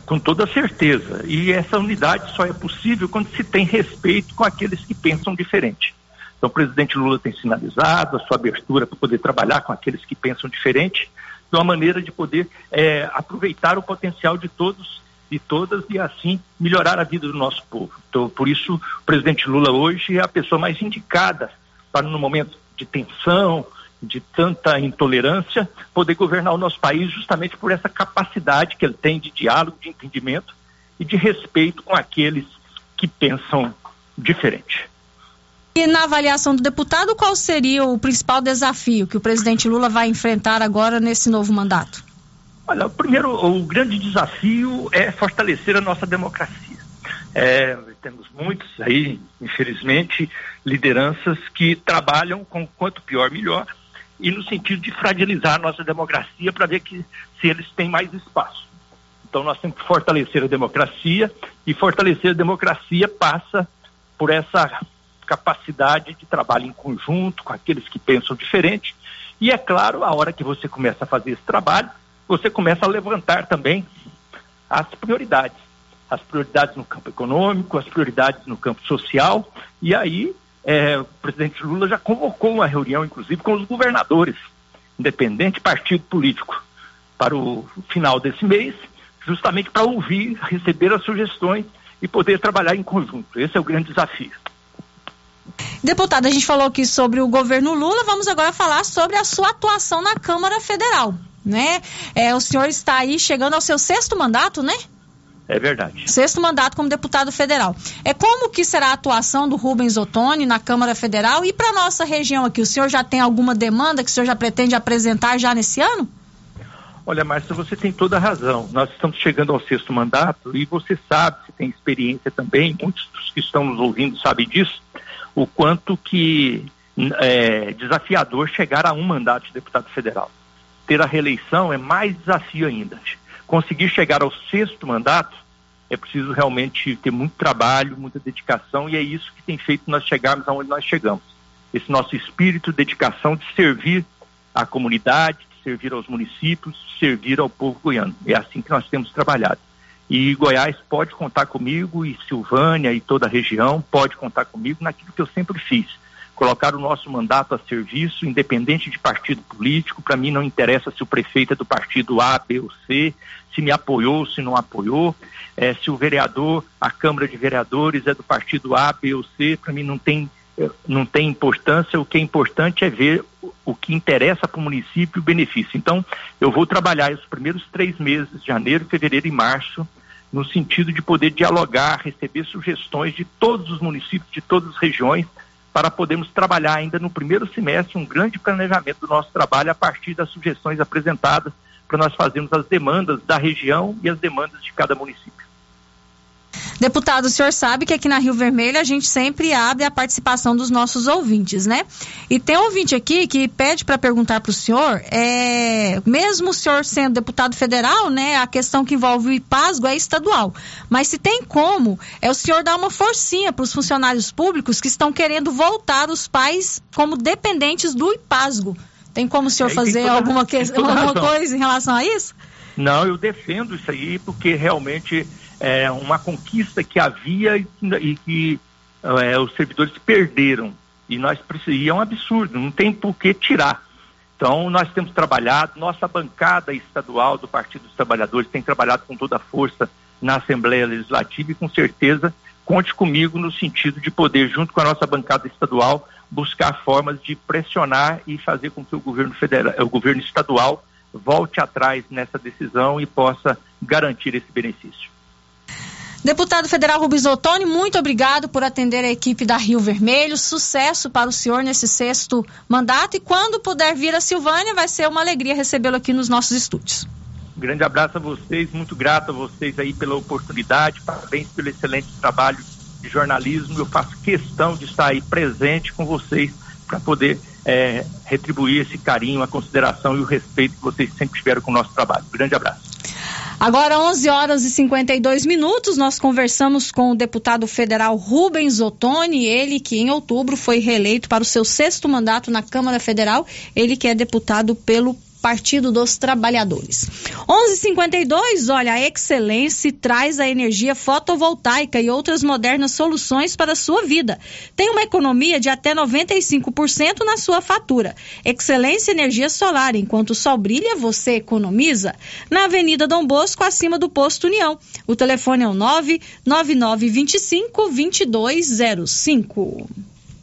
[SPEAKER 28] Com toda certeza. E essa unidade só é possível quando se tem respeito com aqueles que pensam diferente. Então, o presidente Lula tem sinalizado a sua abertura para poder trabalhar com aqueles que pensam diferente, de uma maneira de poder é, aproveitar o potencial de todos e todas e assim melhorar a vida do nosso povo. Então, por isso, o presidente Lula hoje é a pessoa mais indicada para, no momento de tensão, de tanta intolerância, poder governar o nosso país justamente por essa capacidade que ele tem de diálogo, de entendimento e de respeito com aqueles que pensam diferente.
[SPEAKER 7] E na avaliação do deputado, qual seria o principal desafio que o presidente Lula vai enfrentar agora nesse novo mandato?
[SPEAKER 28] Olha, primeiro, o grande desafio é fortalecer a nossa democracia. É, temos muitos aí, infelizmente, lideranças que trabalham com quanto pior, melhor, e no sentido de fragilizar a nossa democracia para ver que se eles têm mais espaço. Então nós temos que fortalecer a democracia, e fortalecer a democracia passa por essa capacidade de trabalho em conjunto com aqueles que pensam diferente. E é claro, a hora que você começa a fazer esse trabalho, você começa a levantar também as prioridades. As prioridades no campo econômico, as prioridades no campo social. E aí, é, o presidente Lula já convocou uma reunião, inclusive, com os governadores, independente partido político, para o final desse mês, justamente para ouvir, receber as sugestões e poder trabalhar em conjunto. Esse é o grande desafio.
[SPEAKER 7] Deputada, a gente falou aqui sobre o governo Lula, vamos agora falar sobre a sua atuação na Câmara Federal, né? É, o senhor está aí chegando ao seu sexto mandato, né?
[SPEAKER 28] É verdade.
[SPEAKER 7] Sexto mandato como deputado federal. É como que será a atuação do Rubens Ottoni na Câmara Federal e para nossa região aqui? O senhor já tem alguma demanda que o senhor já pretende apresentar já nesse ano?
[SPEAKER 28] Olha, Márcia, você tem toda a razão. Nós estamos chegando ao sexto mandato e você sabe, você tem experiência também, muitos dos que estão nos ouvindo sabem disso o quanto que é desafiador chegar a um mandato de deputado federal. Ter a reeleição é mais desafio ainda. Conseguir chegar ao sexto mandato é preciso realmente ter muito trabalho, muita dedicação e é isso que tem feito nós chegarmos aonde nós chegamos. esse nosso espírito, dedicação de servir a comunidade, de servir aos municípios, de servir ao povo goiano. É assim que nós temos trabalhado. E Goiás pode contar comigo, e Silvânia e toda a região pode contar comigo naquilo que eu sempre fiz. Colocar o nosso mandato a serviço, independente de partido político. Para mim não interessa se o prefeito é do partido A, B ou C, se me apoiou, se não apoiou, é, se o vereador, a Câmara de Vereadores é do partido A, B ou C, para mim não tem, não tem importância. O que é importante é ver o, que interessa para o município o benefício. Então, eu vou trabalhar os primeiros três meses, janeiro, fevereiro e março, no sentido de poder dialogar, receber sugestões de todos os municípios, de todas as regiões, para podermos trabalhar ainda no primeiro semestre um grande planejamento do nosso trabalho a partir das sugestões apresentadas para nós fazermos as demandas da região e as demandas de cada município.
[SPEAKER 7] Deputado, o senhor sabe que aqui na Rio Vermelho a gente sempre abre a participação dos nossos ouvintes, né? E tem um ouvinte aqui que pede para perguntar para o senhor, é, mesmo o senhor sendo deputado federal, né, a questão que envolve o IPASGO é estadual. Mas se tem como, é o senhor dar uma forcinha para os funcionários públicos que estão querendo voltar os pais como dependentes do IPASGO. Tem como o senhor
[SPEAKER 28] É,
[SPEAKER 7] fazer alguma, que- alguma coisa em relação a isso?
[SPEAKER 28] Não, eu defendo isso aí porque realmente é uma conquista que havia e, e que é, os servidores perderam. E nós e é um absurdo, não tem por que tirar. Então, nós temos trabalhado, nossa bancada estadual do Partido dos Trabalhadores tem trabalhado com toda a força na Assembleia Legislativa e com certeza conte comigo no sentido de poder, junto com a nossa bancada estadual, buscar formas de pressionar e fazer com que o governo federal, o governo estadual volte atrás nessa decisão e possa garantir esse benefício.
[SPEAKER 7] Deputado Federal Rubens Ottoni, muito obrigado por atender a equipe da Rio Vermelho. Sucesso para o senhor nesse sexto mandato e quando puder vir a Silvânia, vai ser uma alegria recebê-lo aqui nos nossos estúdios.
[SPEAKER 28] Grande abraço a vocês, muito grato a vocês aí pela oportunidade, parabéns pelo excelente trabalho de jornalismo. Eu faço questão de estar aí presente com vocês para poder eh, retribuir esse carinho, a consideração e o respeito que vocês sempre tiveram com o nosso trabalho. Grande abraço.
[SPEAKER 7] Agora, 11 horas e 52 minutos, nós conversamos com o deputado federal Rubens Ottoni, ele que em outubro foi reeleito para o seu sexto mandato na Câmara Federal, ele que é deputado pelo Partido dos Trabalhadores. 11:52, olha, a Excelência traz a energia fotovoltaica e outras modernas soluções para a sua vida. Tem uma economia de até 95% na sua fatura. Excelência Energia Solar, enquanto o sol brilha, você economiza. Na Avenida Dom Bosco, acima do posto União. O telefone é o 99925 2205.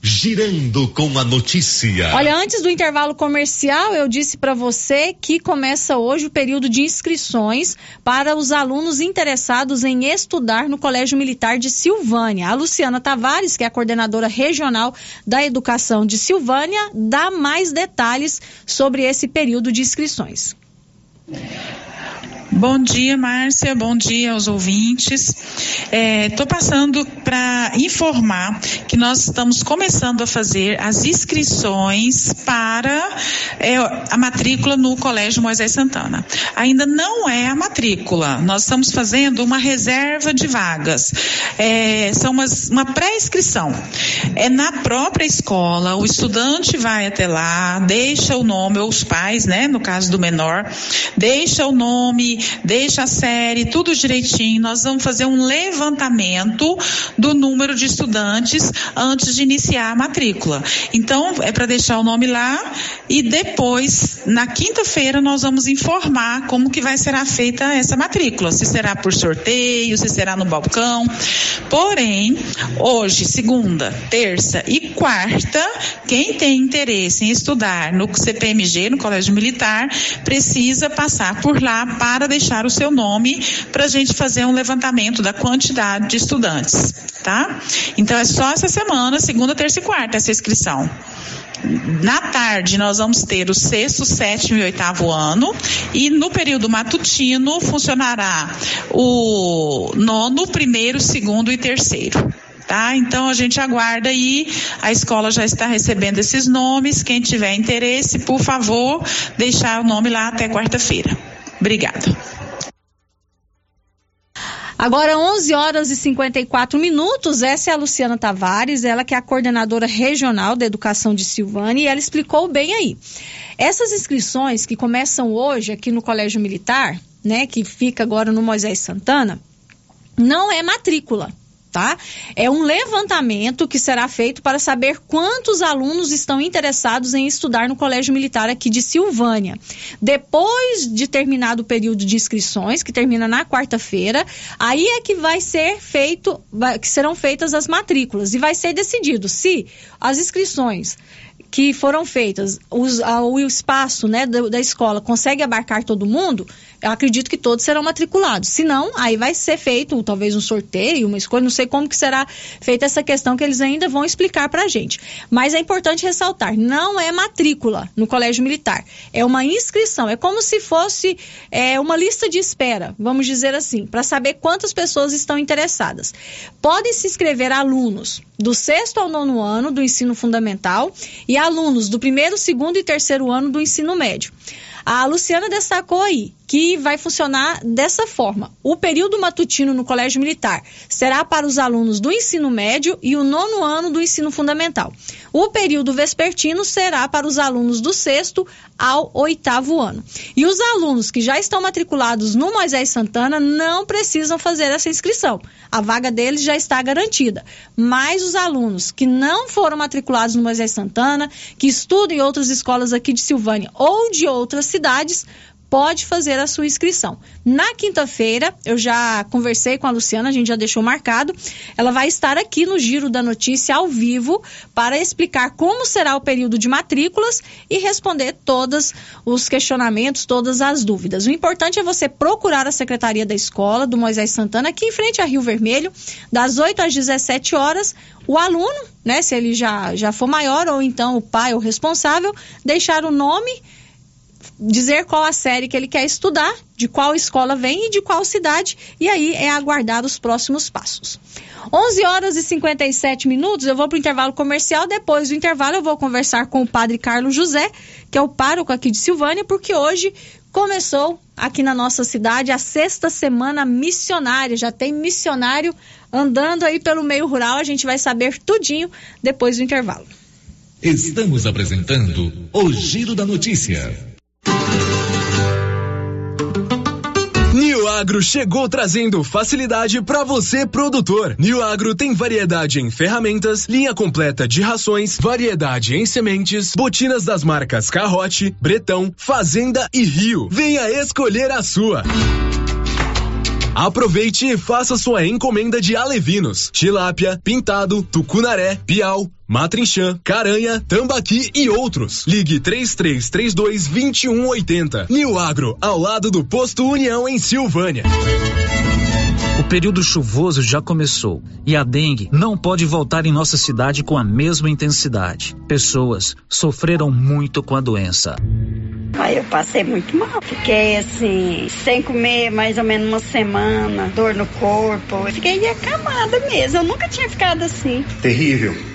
[SPEAKER 27] Girando com a notícia.
[SPEAKER 7] Olha, antes do intervalo comercial, eu disse para você que começa hoje o período de inscrições para os alunos interessados em estudar no Colégio Militar de Silvânia. A Luciana Tavares, que é a coordenadora regional da educação de Silvânia, dá mais detalhes sobre esse período de inscrições.
[SPEAKER 29] Bom dia, Márcia. Bom dia aos ouvintes. Estou passando para informar que nós estamos começando a fazer as inscrições para é, a matrícula no Colégio Moisés Santana. Ainda não é a matrícula. Nós estamos fazendo uma reserva de vagas. É, são umas, uma pré-inscrição. É na própria escola. O estudante vai até lá, deixa o nome, ou os pais, né? No caso do menor, deixa o nome, deixa a série, tudo direitinho. Nós vamos fazer um levantamento do número de estudantes antes de iniciar a matrícula. Então, é para deixar o nome lá e depois, na quinta-feira, nós vamos informar como que vai ser feita essa matrícula. Se será por sorteio, se será no balcão. Porém, hoje, segunda, terça e quarta, quem tem interesse em estudar no CPMG, no Colégio Militar, precisa passar por lá para deixar o seu nome para a gente fazer um levantamento da quantidade de estudantes, tá? Então é só essa semana, segunda, terça e quarta, essa inscrição. Na tarde, nós vamos ter o sexto, sétimo e oitavo ano, e no período matutino funcionará o nono, primeiro, segundo e terceiro. Tá? Então a gente aguarda aí, a escola já está recebendo esses nomes. Quem tiver interesse, por favor, deixar o nome lá até quarta-feira. Obrigada.
[SPEAKER 7] Agora, 11 horas e 54 minutos. Essa é a Luciana Tavares, ela que é a coordenadora regional da educação de Silvânia, e ela explicou bem aí. Essas inscrições que começam hoje aqui no Colégio Militar, né, que fica agora no Moisés Santana, não é matrícula tá? É um levantamento que será feito para saber quantos alunos estão interessados em estudar no Colégio Militar aqui de Silvânia. Depois de terminado o período de inscrições, que termina na quarta-feira, aí é que vai ser feito, que serão feitas as matrículas e vai ser decidido se as inscrições que foram feitas, os, a, o espaço né, da, da, escola consegue abarcar todo mundo, eu acredito que todos serão matriculados. Se não, aí vai ser feito talvez um sorteio, uma escolha, não sei como que será feita essa questão que eles ainda vão explicar para a gente. Mas é importante ressaltar, não é matrícula no colégio militar, é uma inscrição, é como se fosse é, uma lista de espera, vamos dizer assim, para saber quantas pessoas estão interessadas. Podem se inscrever alunos do sexto ao nono ano do ensino fundamental e alunos do primeiro, segundo e terceiro ano do ensino médio. A Luciana destacou aí que vai funcionar dessa forma. O período matutino no Colégio Militar será para os alunos do ensino médio e o nono ano do ensino fundamental. O período vespertino será para os alunos do sexto ao oitavo ano. E os alunos que já estão matriculados no Moisés Santana não precisam fazer essa inscrição. A vaga deles já está garantida. Mas os alunos que não foram matriculados no Moisés Santana, que estudam em outras escolas aqui de Silvânia ou de outras cidades, pode fazer a sua inscrição. Na quinta-feira, eu já conversei com a Luciana, a gente já deixou marcado. Ela vai estar aqui no Giro da Notícia ao vivo para explicar como será o período de matrículas e responder todos os questionamentos, todas as dúvidas. O importante é você procurar a secretaria da escola do Moisés Santana aqui em frente a Rio Vermelho, das 8 às 17 horas. O aluno, né, se ele já já for maior ou então o pai ou responsável, deixar o nome dizer qual a série que ele quer estudar, de qual escola vem e de qual cidade, e aí é aguardar os próximos passos. 11 horas e 57 minutos, eu vou para o intervalo comercial. Depois do intervalo, eu vou conversar com o padre Carlos José, que é o pároco aqui de Silvânia, porque hoje começou aqui na nossa cidade a sexta semana missionária. Já tem missionário andando aí pelo meio rural. A gente vai saber tudinho depois do intervalo.
[SPEAKER 27] Estamos apresentando o Giro da Notícia.
[SPEAKER 18] Agro chegou trazendo facilidade para você produtor. New Agro tem variedade em ferramentas, linha completa de rações, variedade em sementes, botinas das marcas Carrote, Bretão, Fazenda e Rio. Venha escolher a sua. Aproveite e faça sua encomenda de alevinos, tilápia, pintado, tucunaré, piau, matrinchã, caranha, tambaqui e outros. Ligue 3332 2180. New Agro, ao lado do posto União em Silvânia.
[SPEAKER 11] O período chuvoso já começou e a dengue não pode voltar em nossa cidade com a mesma intensidade. Pessoas sofreram muito com a doença.
[SPEAKER 6] Aí eu passei muito mal. Fiquei assim, sem comer mais ou menos uma semana, dor no corpo. fiquei acamada mesmo. Eu nunca tinha ficado assim.
[SPEAKER 30] Terrível.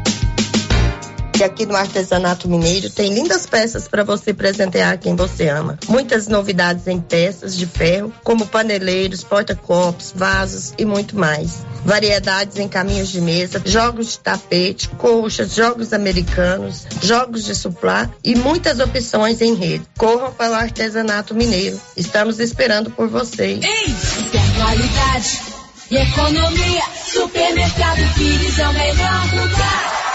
[SPEAKER 31] que aqui no Artesanato Mineiro tem lindas peças para você presentear quem você ama. Muitas novidades em peças de ferro, como paneleiros, porta-copos, vasos e muito mais. Variedades em caminhos de mesa, jogos de tapete, colchas, jogos americanos, jogos de suplá e muitas opções em rede. Corram para o Artesanato Mineiro. Estamos esperando por vocês.
[SPEAKER 16] Ei, e economia, Supermercado Pires é o melhor lugar.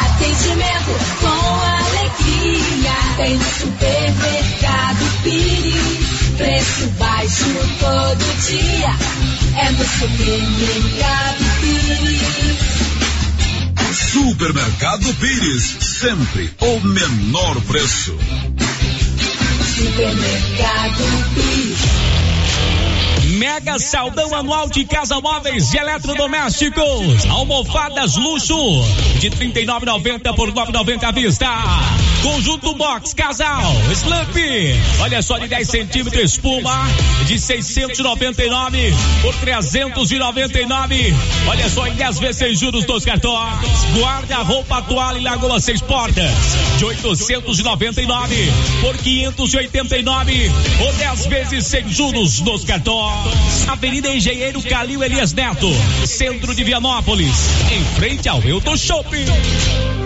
[SPEAKER 16] Atendimento com alegria. Tem no supermercado Pires. Preço baixo todo dia. É no supermercado Pires.
[SPEAKER 27] Supermercado Pires. Sempre o menor preço.
[SPEAKER 16] Supermercado Pires.
[SPEAKER 32] Mega saldão anual de casa móveis e eletrodomésticos. Almofadas luxo de 39,90 por 9,90 à vista. Conjunto box casal Slump. Olha só de 10 centímetros espuma de 699 por 399. Olha só em 10 vezes sem juros dos cartões. Guarda-roupa toalha e lagoa seis portas de 899 por 589 ou 10 vezes sem juros nos cartões. Avenida Engenheiro Calil Elias Neto, centro de Vianópolis, em frente ao Elton Shopping.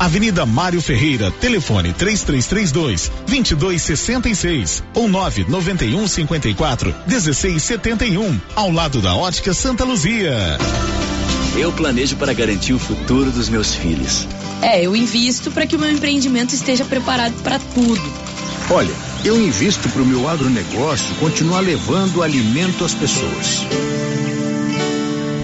[SPEAKER 8] Avenida Mário Ferreira, telefone 3332 2266 ou 991 54 1671, ao lado da Ótica Santa Luzia.
[SPEAKER 33] Eu planejo para garantir o futuro dos meus filhos.
[SPEAKER 34] É, eu invisto para que o meu empreendimento esteja preparado para tudo.
[SPEAKER 35] Olha, eu invisto para o meu agronegócio continuar levando alimento às pessoas.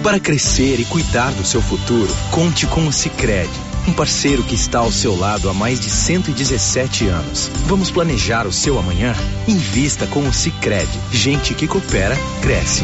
[SPEAKER 33] Para crescer e cuidar do seu futuro, conte com o Sicredi um parceiro que está ao seu lado há mais de 117 anos. Vamos planejar o seu amanhã? Invista com o Sicredi. Gente que coopera, cresce.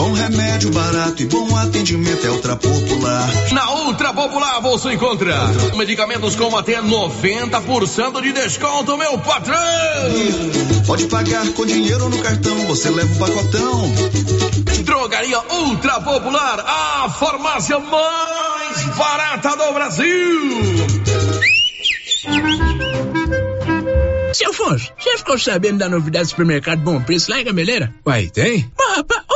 [SPEAKER 36] Bom remédio barato e bom atendimento é Ultra Popular.
[SPEAKER 37] Na Ultra Popular você encontra medicamentos com até 90% de desconto, meu patrão.
[SPEAKER 36] Pode pagar com dinheiro ou no cartão, você leva o pacotão.
[SPEAKER 37] Drogaria Ultra Popular, a farmácia mais barata do Brasil.
[SPEAKER 38] Seu Afonso, você ficou sabendo da novidade do supermercado Bom Preço lá em Gameleira?
[SPEAKER 39] Uai, tem?
[SPEAKER 38] Mas, rapaz,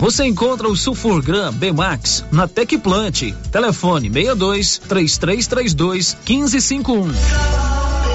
[SPEAKER 11] Você encontra o Sulfurgram B-Max na Tecplant. Telefone 62 3332 1551.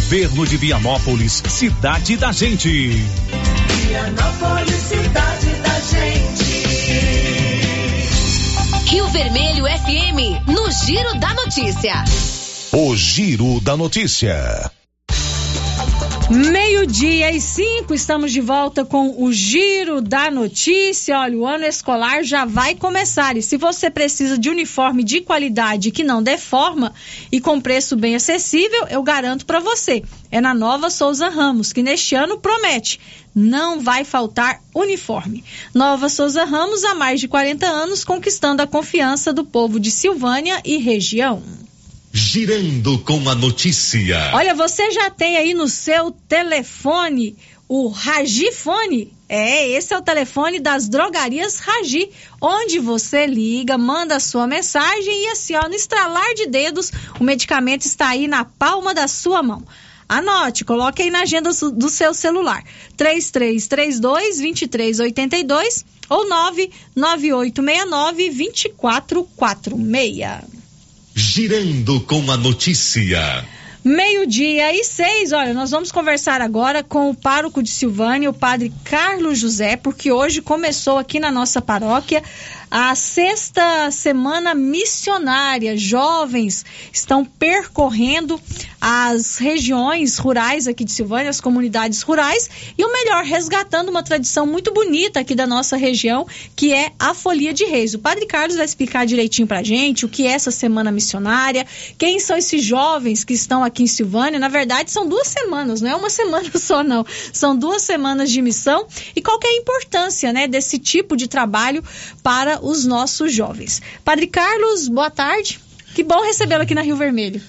[SPEAKER 9] Governo de Vianópolis, cidade da gente.
[SPEAKER 16] Vianópolis, cidade da gente.
[SPEAKER 14] Rio Vermelho FM, no Giro da Notícia.
[SPEAKER 21] O Giro da Notícia.
[SPEAKER 7] Meio-dia e cinco, estamos de volta com o Giro da Notícia. Olha, o ano escolar já vai começar e se você precisa de uniforme de qualidade que não deforma e com preço bem acessível, eu garanto para você. É na Nova Souza Ramos, que neste ano promete, não vai faltar uniforme. Nova Souza Ramos, há mais de 40 anos, conquistando a confiança do povo de Silvânia e região.
[SPEAKER 21] Girando com a notícia.
[SPEAKER 7] Olha, você já tem aí no seu telefone o Ragifone? É, esse é o telefone das drogarias Ragi, onde você liga, manda sua mensagem e assim, ó, no estralar de dedos, o medicamento está aí na palma da sua mão. Anote, coloque aí na agenda do seu celular. 3332 2382 ou 99869 2446.
[SPEAKER 21] Girando com a notícia.
[SPEAKER 7] Meio-dia e seis, olha, nós vamos conversar agora com o pároco de Silvânia, o padre Carlos José, porque hoje começou aqui na nossa paróquia a sexta semana missionária. Jovens estão percorrendo as regiões rurais aqui de Silvânia, as comunidades rurais, e o melhor, resgatando uma tradição muito bonita aqui da nossa região, que é a Folia de Reis. O Padre Carlos vai explicar direitinho pra gente o que é essa semana missionária, quem são esses jovens que estão aqui em Silvânia. Na verdade, são duas semanas, não é uma semana só, não. São duas semanas de missão e qual é a importância, né, desse tipo de trabalho para os nossos jovens. Padre Carlos, boa tarde. Que bom recebê-lo aqui na Rio Vermelho.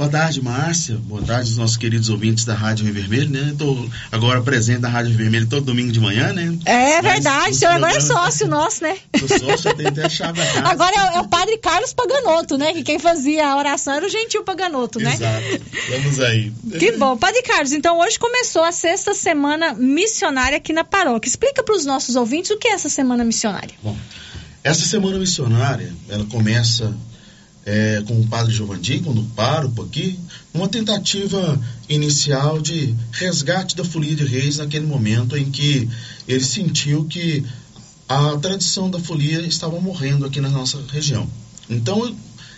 [SPEAKER 40] Boa tarde, Márcia. Boa tarde, os nossos queridos ouvintes da Rádio Rio Vermelho, né? Estou agora presente na Rádio Rio Vermelho todo domingo de manhã, né?
[SPEAKER 7] É verdade, o senhor agora é sócio nosso, né?
[SPEAKER 40] Sou sócio, tem até a chave.
[SPEAKER 7] Agora é, é, o padre Carlos Paganoto, né? Que quem fazia a oração era o gentil Paganoto, né?
[SPEAKER 40] Exato. Vamos aí.
[SPEAKER 7] Que bom. Padre Carlos, então hoje começou a sexta semana missionária aqui na paróquia. Explica para os nossos ouvintes o que é essa semana missionária.
[SPEAKER 40] Bom, essa semana missionária, ela começa é, com o padre Giovanni, quando pároco aqui, uma tentativa inicial de resgate da folia de reis naquele momento em que ele sentiu que a tradição da folia estava morrendo aqui na nossa região. Então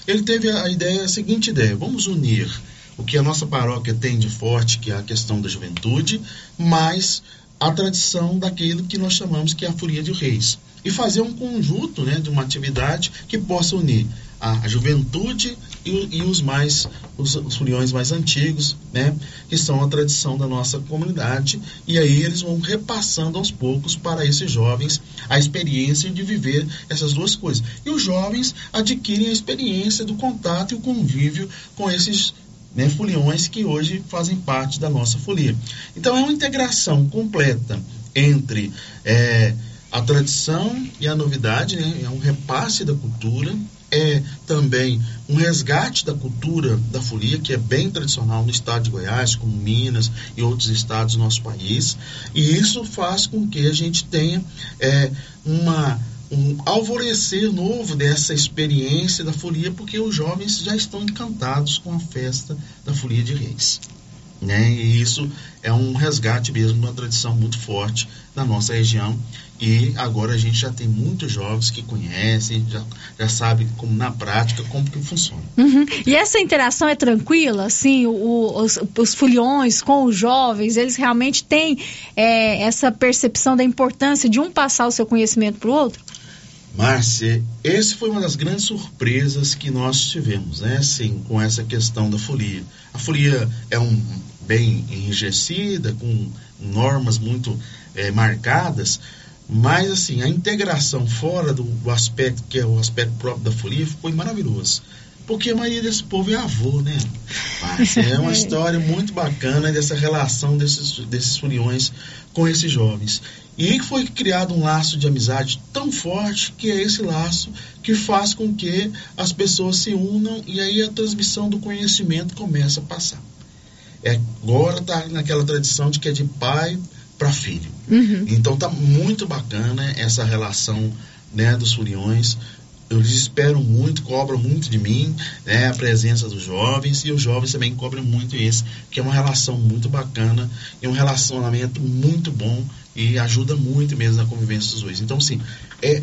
[SPEAKER 40] ele teve a ideia, a seguinte ideia: vamos unir o que a nossa paróquia tem de forte, que é a questão da juventude, mais a tradição daquilo que nós chamamos que é a folia de reis e fazer um conjunto né, de uma atividade que possa unir a, juventude e, e, os mais os, os foliões mais antigos, né, que são a tradição da nossa comunidade, e aí eles vão repassando aos poucos para esses jovens a experiência de viver essas duas coisas. E os jovens adquirem a experiência do contato e o convívio com esses né, foliões que hoje fazem parte da nossa folia. Então é uma integração completa entre é, a tradição e a novidade, né? é um repasse da cultura, é também um resgate da cultura da folia, que é bem tradicional no estado de Goiás, como Minas e outros estados do nosso país, e isso faz com que a gente tenha é, uma, um alvorecer novo dessa experiência da folia, porque os jovens já estão encantados com a festa da folia de reis. Né? E isso é um resgate mesmo de uma tradição muito forte na nossa região e agora a gente já tem muitos jovens que conhecem, já, já sabem como na prática como que funciona.
[SPEAKER 7] Uhum. E essa interação é tranquila, assim, o, os, os foliões com os jovens, eles realmente têm é, essa percepção da importância de um passar o seu conhecimento para o outro?
[SPEAKER 40] Márcia, esse foi uma das grandes surpresas que nós tivemos, né? Assim, com essa questão da folia. A folia é um bem enrijecida, com normas muito é, marcadas, mas, assim, a integração fora do, do, aspecto que é o aspecto próprio da folia foi maravilhoso. Porque a maioria desse povo é avô, né? Mas é uma história muito bacana dessa relação desses, desses foliões com esses jovens. E aí foi criado um laço de amizade tão forte que é esse laço que faz com que as pessoas se unam e aí a transmissão do conhecimento começa a passar. É, agora está naquela tradição de que é de pai para filho.
[SPEAKER 7] Uhum.
[SPEAKER 40] Então tá muito bacana essa relação né, dos furiões. Eles esperam muito, cobram muito de mim, né, a presença dos jovens, e os jovens também cobram muito isso, que é uma relação muito bacana e um relacionamento muito bom e ajuda muito mesmo na convivência dos dois. Então, sim, é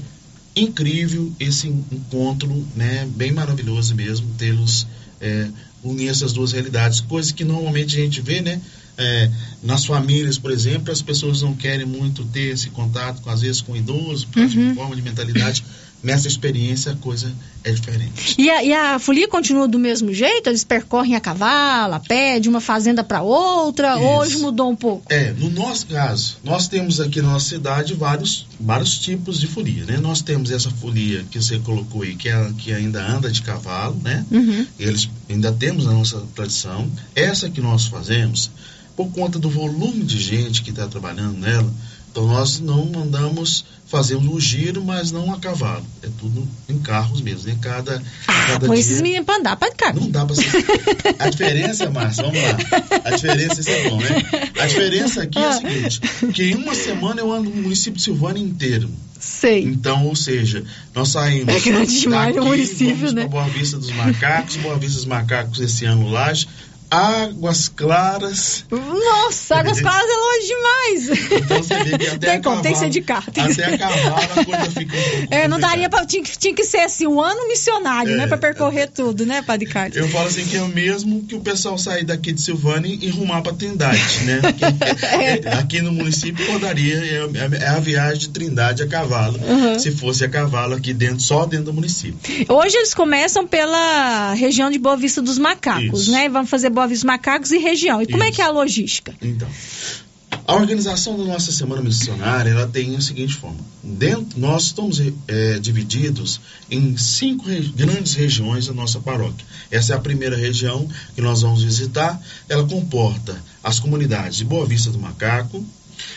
[SPEAKER 40] incrível esse encontro, né, bem maravilhoso mesmo, tê-los é, unir essas duas realidades, coisa que normalmente a gente vê, né, é, nas famílias, por exemplo, as pessoas não querem muito ter esse contato, com, às vezes, com idosos, por causa
[SPEAKER 7] Uhum.
[SPEAKER 40] de forma de mentalidade. Nessa experiência, a coisa é diferente.
[SPEAKER 7] E a, e a folia continua do mesmo jeito? Eles percorrem a cavalo, a pé, de uma fazenda para outra?
[SPEAKER 40] Isso.
[SPEAKER 7] Hoje mudou um pouco?
[SPEAKER 40] É, no nosso caso, nós temos aqui na nossa cidade vários, vários tipos de folia, né? Nós temos essa folia que você colocou aí, que, é, que ainda anda de cavalo, né?
[SPEAKER 7] Uhum.
[SPEAKER 40] Eles ainda temos na nossa tradição. Essa que nós fazemos, por conta do volume de gente que está trabalhando nela, então nós não mandamos fazer um giro, mas não a cavalo. É tudo em carros mesmo, né? Cada, cada
[SPEAKER 7] Põe
[SPEAKER 40] dia-
[SPEAKER 7] esses meninos pra andar, pra cá.
[SPEAKER 40] Não dá pra ser. A diferença, Márcia, vamos lá. A diferença, isso é bom, né? A diferença aqui é a seguinte: que em uma semana eu ando no município de Silvânia inteiro.
[SPEAKER 7] Sei.
[SPEAKER 40] Então, ou seja, nós saímos.
[SPEAKER 7] É grande demais o
[SPEAKER 40] daqui,
[SPEAKER 7] município,
[SPEAKER 40] vamos
[SPEAKER 7] né?
[SPEAKER 40] Boa Vista dos Macacos, Boa Vista dos Macacos esse ano Laje. Águas Claras.
[SPEAKER 7] Nossa, Águas Claras é longe demais.
[SPEAKER 40] Então você vê que até
[SPEAKER 7] Tem
[SPEAKER 40] a
[SPEAKER 7] como, tem que ser de carro.
[SPEAKER 40] Até
[SPEAKER 7] ser-
[SPEAKER 40] a cavalo a coisa fica um
[SPEAKER 7] É, não daria pra. Tinha, que- tinha que ser assim, um ano missionário,
[SPEAKER 40] É,
[SPEAKER 7] né? Pra percorrer tudo, né, Padre Carlos?
[SPEAKER 40] Eu falo assim que é o mesmo que o pessoal sair daqui de Silvânia e rumar para Trindade, né? Porque, é, aqui no município rodaria é, é a viagem de Trindade a cavalo,
[SPEAKER 7] Uhum.
[SPEAKER 40] se fosse a cavalo aqui dentro, só dentro do município.
[SPEAKER 7] Hoje eles começam pela região de Boa Vista dos Macacos,
[SPEAKER 40] Isso.
[SPEAKER 7] né? Vamos fazer Dos Macacos e região. E como é que é a logística?
[SPEAKER 40] Então, a organização da nossa semana missionária ela tem a seguinte forma: dentro, nós estamos eh, divididos em cinco re- grandes regiões da nossa paróquia. Essa é a primeira região que nós vamos visitar. Ela comporta as comunidades de Boa Vista do Macaco,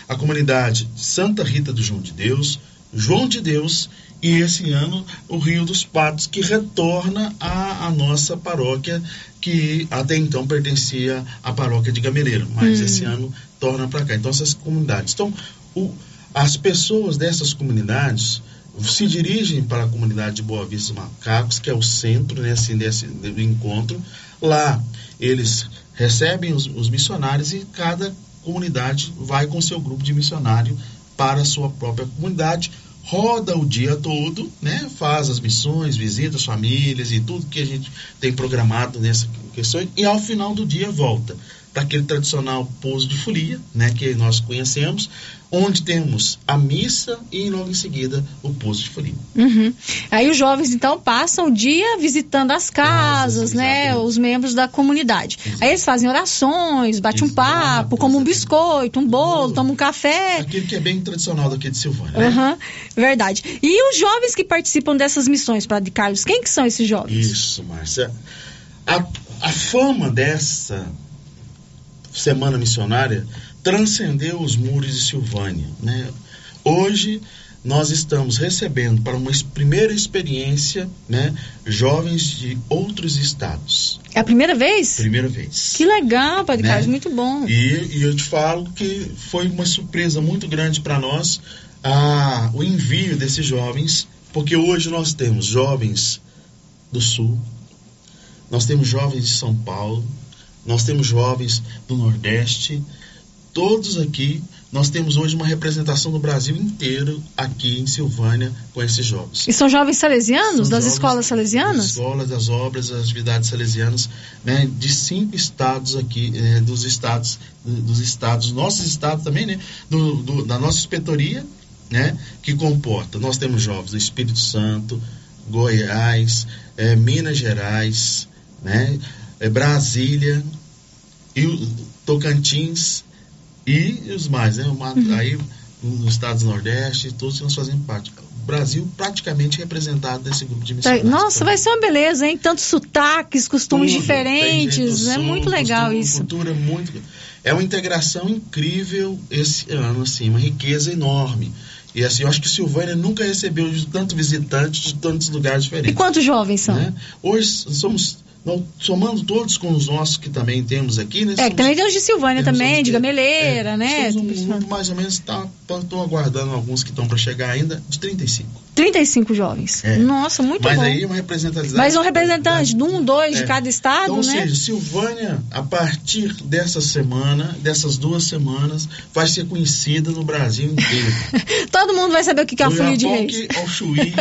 [SPEAKER 40] a comunidade Santa Rita do João de Deus, João de Deus e esse ano o Rio dos Patos, que retorna à nossa paróquia, que até então pertencia à paróquia de Gameleiro, mas
[SPEAKER 41] Hum.
[SPEAKER 40] esse ano torna para cá. Então, essas comunidades. Então, o- as pessoas dessas comunidades se dirigem para a comunidade de Boa Vista Macacos, que é o centro né, assim, desse do encontro. Lá, eles recebem os, os missionários e cada comunidade vai com seu grupo de missionário para a sua própria comunidade, roda o dia todo, né? Faz as missões, visita as famílias e tudo que a gente tem programado nessa questão e ao final do dia volta para aquele tradicional pouso de folia, né, que nós conhecemos, onde temos a missa e logo em seguida o pouso de folia.
[SPEAKER 7] Uhum. Aí os jovens, então, passam o dia visitando as casas, né? Os membros da comunidade. Aí eles fazem orações, batem um papo, comem um biscoito, um bolo, tomam um café.
[SPEAKER 40] Aquilo que é bem tradicional daqui de Silvânia. né?
[SPEAKER 7] Verdade. E os jovens que participam dessas missões, Padre Carlos, quem que são esses jovens?
[SPEAKER 40] Isso, Márcia. A, a fama dessa semana missionária transcendeu os muros de Silvânia. Né? Hoje nós estamos recebendo para uma primeira experiência né, jovens de outros estados.
[SPEAKER 7] É a primeira vez?
[SPEAKER 40] Primeira vez.
[SPEAKER 7] Que legal, Padre
[SPEAKER 40] Né?
[SPEAKER 7] Carlos, muito bom.
[SPEAKER 40] E, e eu te falo que foi uma surpresa muito grande para nós a, o envio desses jovens, porque hoje nós temos jovens do Sul, nós temos jovens de São Paulo, nós temos jovens do Nordeste, todos aqui. Nós temos hoje uma representação do Brasil inteiro aqui em Silvânia com esses jovens.
[SPEAKER 7] E são jovens salesianos,
[SPEAKER 40] São
[SPEAKER 7] das
[SPEAKER 40] jovens
[SPEAKER 7] escolas
[SPEAKER 40] Das
[SPEAKER 7] salesianas?
[SPEAKER 40] escolas, das obras, das atividades salesianas, né, de cinco estados aqui, eh, dos estados, do- dos estados, nossos estados também, né, do, do- da nossa inspetoria, né, que comporta, nós temos jovens do Espírito Santo, Goiás, eh, Minas Gerais, né, Brasília, e o Tocantins e os mais, né, o Mato- aí os estados do Nordeste, todos nós fazemos parte. Brasil praticamente representado nesse grupo de
[SPEAKER 7] Tá-
[SPEAKER 40] missionários.
[SPEAKER 7] Nossa, vai ser uma beleza, hein? Tantos sotaques, costumes
[SPEAKER 40] Tudo.
[SPEAKER 7] Diferentes. É
[SPEAKER 40] sul,
[SPEAKER 7] muito legal
[SPEAKER 40] costume,
[SPEAKER 7] isso.
[SPEAKER 40] Cultura muito. É uma integração incrível esse ano, assim, uma riqueza enorme. E assim, eu acho que Silvânia nunca recebeu de tanto visitante de tantos lugares
[SPEAKER 7] E
[SPEAKER 40] diferentes.
[SPEAKER 7] quantos jovens são?
[SPEAKER 40] né? Hoje somos, não, somando todos com os nossos que também temos aqui, né?
[SPEAKER 7] É, que também tem os de Silvânia
[SPEAKER 40] temos
[SPEAKER 7] também, de Gameleira,
[SPEAKER 40] é,
[SPEAKER 7] né?
[SPEAKER 40] um grupo mais ou menos, tá, estou aguardando alguns que estão para chegar ainda, de 35.
[SPEAKER 7] 35 jovens.
[SPEAKER 40] É.
[SPEAKER 7] Nossa, muito
[SPEAKER 40] Mas
[SPEAKER 7] bom.
[SPEAKER 40] aí é uma representatividade.
[SPEAKER 7] Mas um representante de um, dois de
[SPEAKER 40] É.
[SPEAKER 7] cada estado,
[SPEAKER 40] Então, ou
[SPEAKER 7] né?
[SPEAKER 40] seja, Silvânia, a partir dessa semana, dessas duas semanas, vai ser conhecida no Brasil inteiro.
[SPEAKER 7] Todo mundo vai saber o que que é a
[SPEAKER 40] Do
[SPEAKER 7] folia de reis.
[SPEAKER 40] Ao Chuí,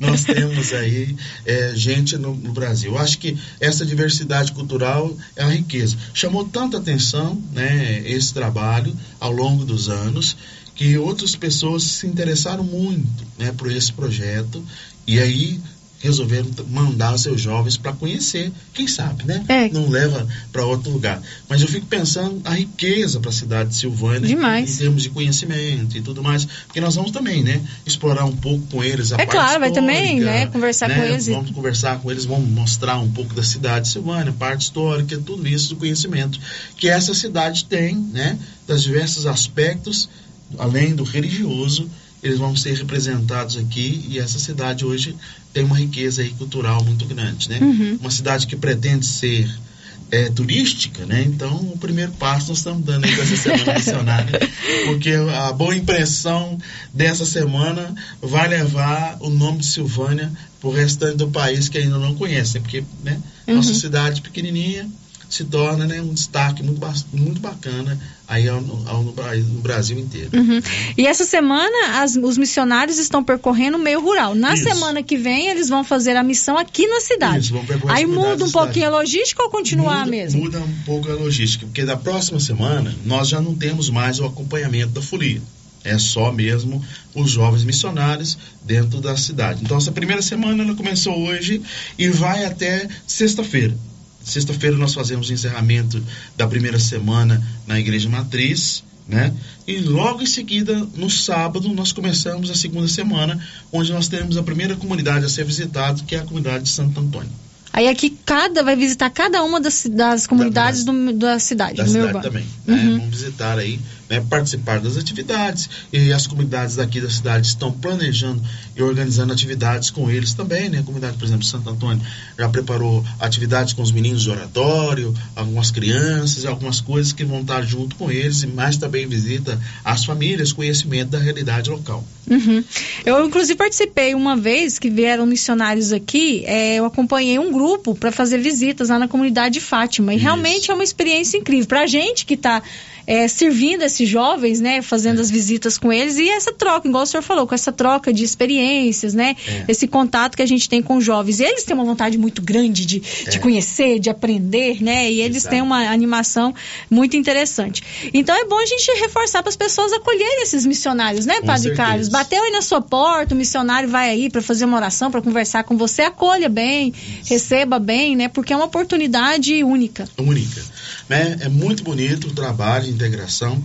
[SPEAKER 40] nós temos aí é, gente no, no Brasil. Eu acho que essa diversidade cultural é uma riqueza. Chamou tanta atenção né, esse trabalho ao longo dos anos que outras pessoas se interessaram muito né, por esse projeto e aí resolveram mandar seus jovens para conhecer, quem sabe, né?
[SPEAKER 7] É.
[SPEAKER 40] Não leva para outro lugar. Mas eu fico pensando a riqueza para a cidade de Silvânia
[SPEAKER 7] Demais.
[SPEAKER 40] em termos de conhecimento e tudo mais, porque nós vamos também, né, explorar um pouco com eles a
[SPEAKER 7] É
[SPEAKER 40] parte
[SPEAKER 7] claro, vai também, né, conversar
[SPEAKER 40] né,
[SPEAKER 7] com eles e-
[SPEAKER 40] Vamos conversar com eles, vamos mostrar um pouco da cidade de Silvânia, parte histórica, tudo isso do conhecimento que essa cidade tem, né, das diversos aspectos, além do religioso, eles vão ser representados aqui e essa cidade hoje tem uma riqueza cultural muito grande, né?
[SPEAKER 7] Uhum.
[SPEAKER 40] Uma cidade que pretende ser é, turística, né? Então, o primeiro passo nós estamos dando aí com essa semana missionária, porque a boa impressão dessa semana vai levar o nome de Silvânia para o restante do país que ainda não conhecem, porque né, nossa
[SPEAKER 7] Uhum.
[SPEAKER 40] cidade pequenininha se torna né, um destaque muito, muito bacana aí ao, ao- no, no Brasil inteiro.
[SPEAKER 7] Uhum. E essa semana as- os missionários estão percorrendo o meio rural. Na
[SPEAKER 40] Isso.
[SPEAKER 7] semana que vem eles vão fazer a missão aqui na cidade.
[SPEAKER 40] Isso,
[SPEAKER 7] Aí muda um pouquinho a logística ou continuar
[SPEAKER 40] muda,
[SPEAKER 7] mesmo?
[SPEAKER 40] Muda um pouco a logística, porque da próxima semana nós já não temos mais o acompanhamento da folia. É só mesmo os jovens missionários dentro da cidade. Então, essa primeira semana ela começou hoje e vai até sexta-feira. Sexta-feira nós fazemos o encerramento da primeira semana na Igreja Matriz, né? E logo em seguida, no sábado, nós começamos a segunda semana, onde nós teremos a primeira comunidade a ser visitada, que é a comunidade de Santo Antônio.
[SPEAKER 7] Aí aqui cada vai visitar cada uma das, das comunidades do- da cidade,
[SPEAKER 40] da
[SPEAKER 7] do
[SPEAKER 40] cidade também. né?
[SPEAKER 7] Uhum.
[SPEAKER 40] Vamos visitar aí, né, participar das atividades e as comunidades daqui da cidade estão planejando e organizando atividades com eles também, né? A comunidade, por exemplo, Santo Antônio já preparou atividades com os meninos de oratório, algumas crianças, algumas coisas que vão estar junto com eles e mais também visita as famílias, conhecimento da realidade local.
[SPEAKER 7] Uhum. Eu, inclusive, participei uma vez que vieram missionários aqui. é, eu acompanhei um grupo para fazer visitas lá na comunidade de Fátima. E realmente é uma experiência incrível. Para a gente que está servindo esses jovens, né, fazendo as visitas com eles. E essa troca, igual o senhor falou, com essa troca de experiências, né?
[SPEAKER 42] É.
[SPEAKER 7] Esse contato que a gente tem com os jovens. E eles têm uma vontade muito grande de, de
[SPEAKER 42] É.
[SPEAKER 7] conhecer, de aprender, né? E eles
[SPEAKER 42] Exato.
[SPEAKER 7] têm uma animação muito interessante. Então é bom a gente reforçar para as pessoas acolherem esses missionários, né,
[SPEAKER 42] Com
[SPEAKER 7] Padre
[SPEAKER 42] certeza.
[SPEAKER 7] Carlos? Bateu aí na sua porta, o missionário vai aí para fazer uma oração, para conversar com você, acolha bem, receba bem, né? Porque é uma oportunidade única.
[SPEAKER 40] única. Né? É muito bonito o trabalho de integração.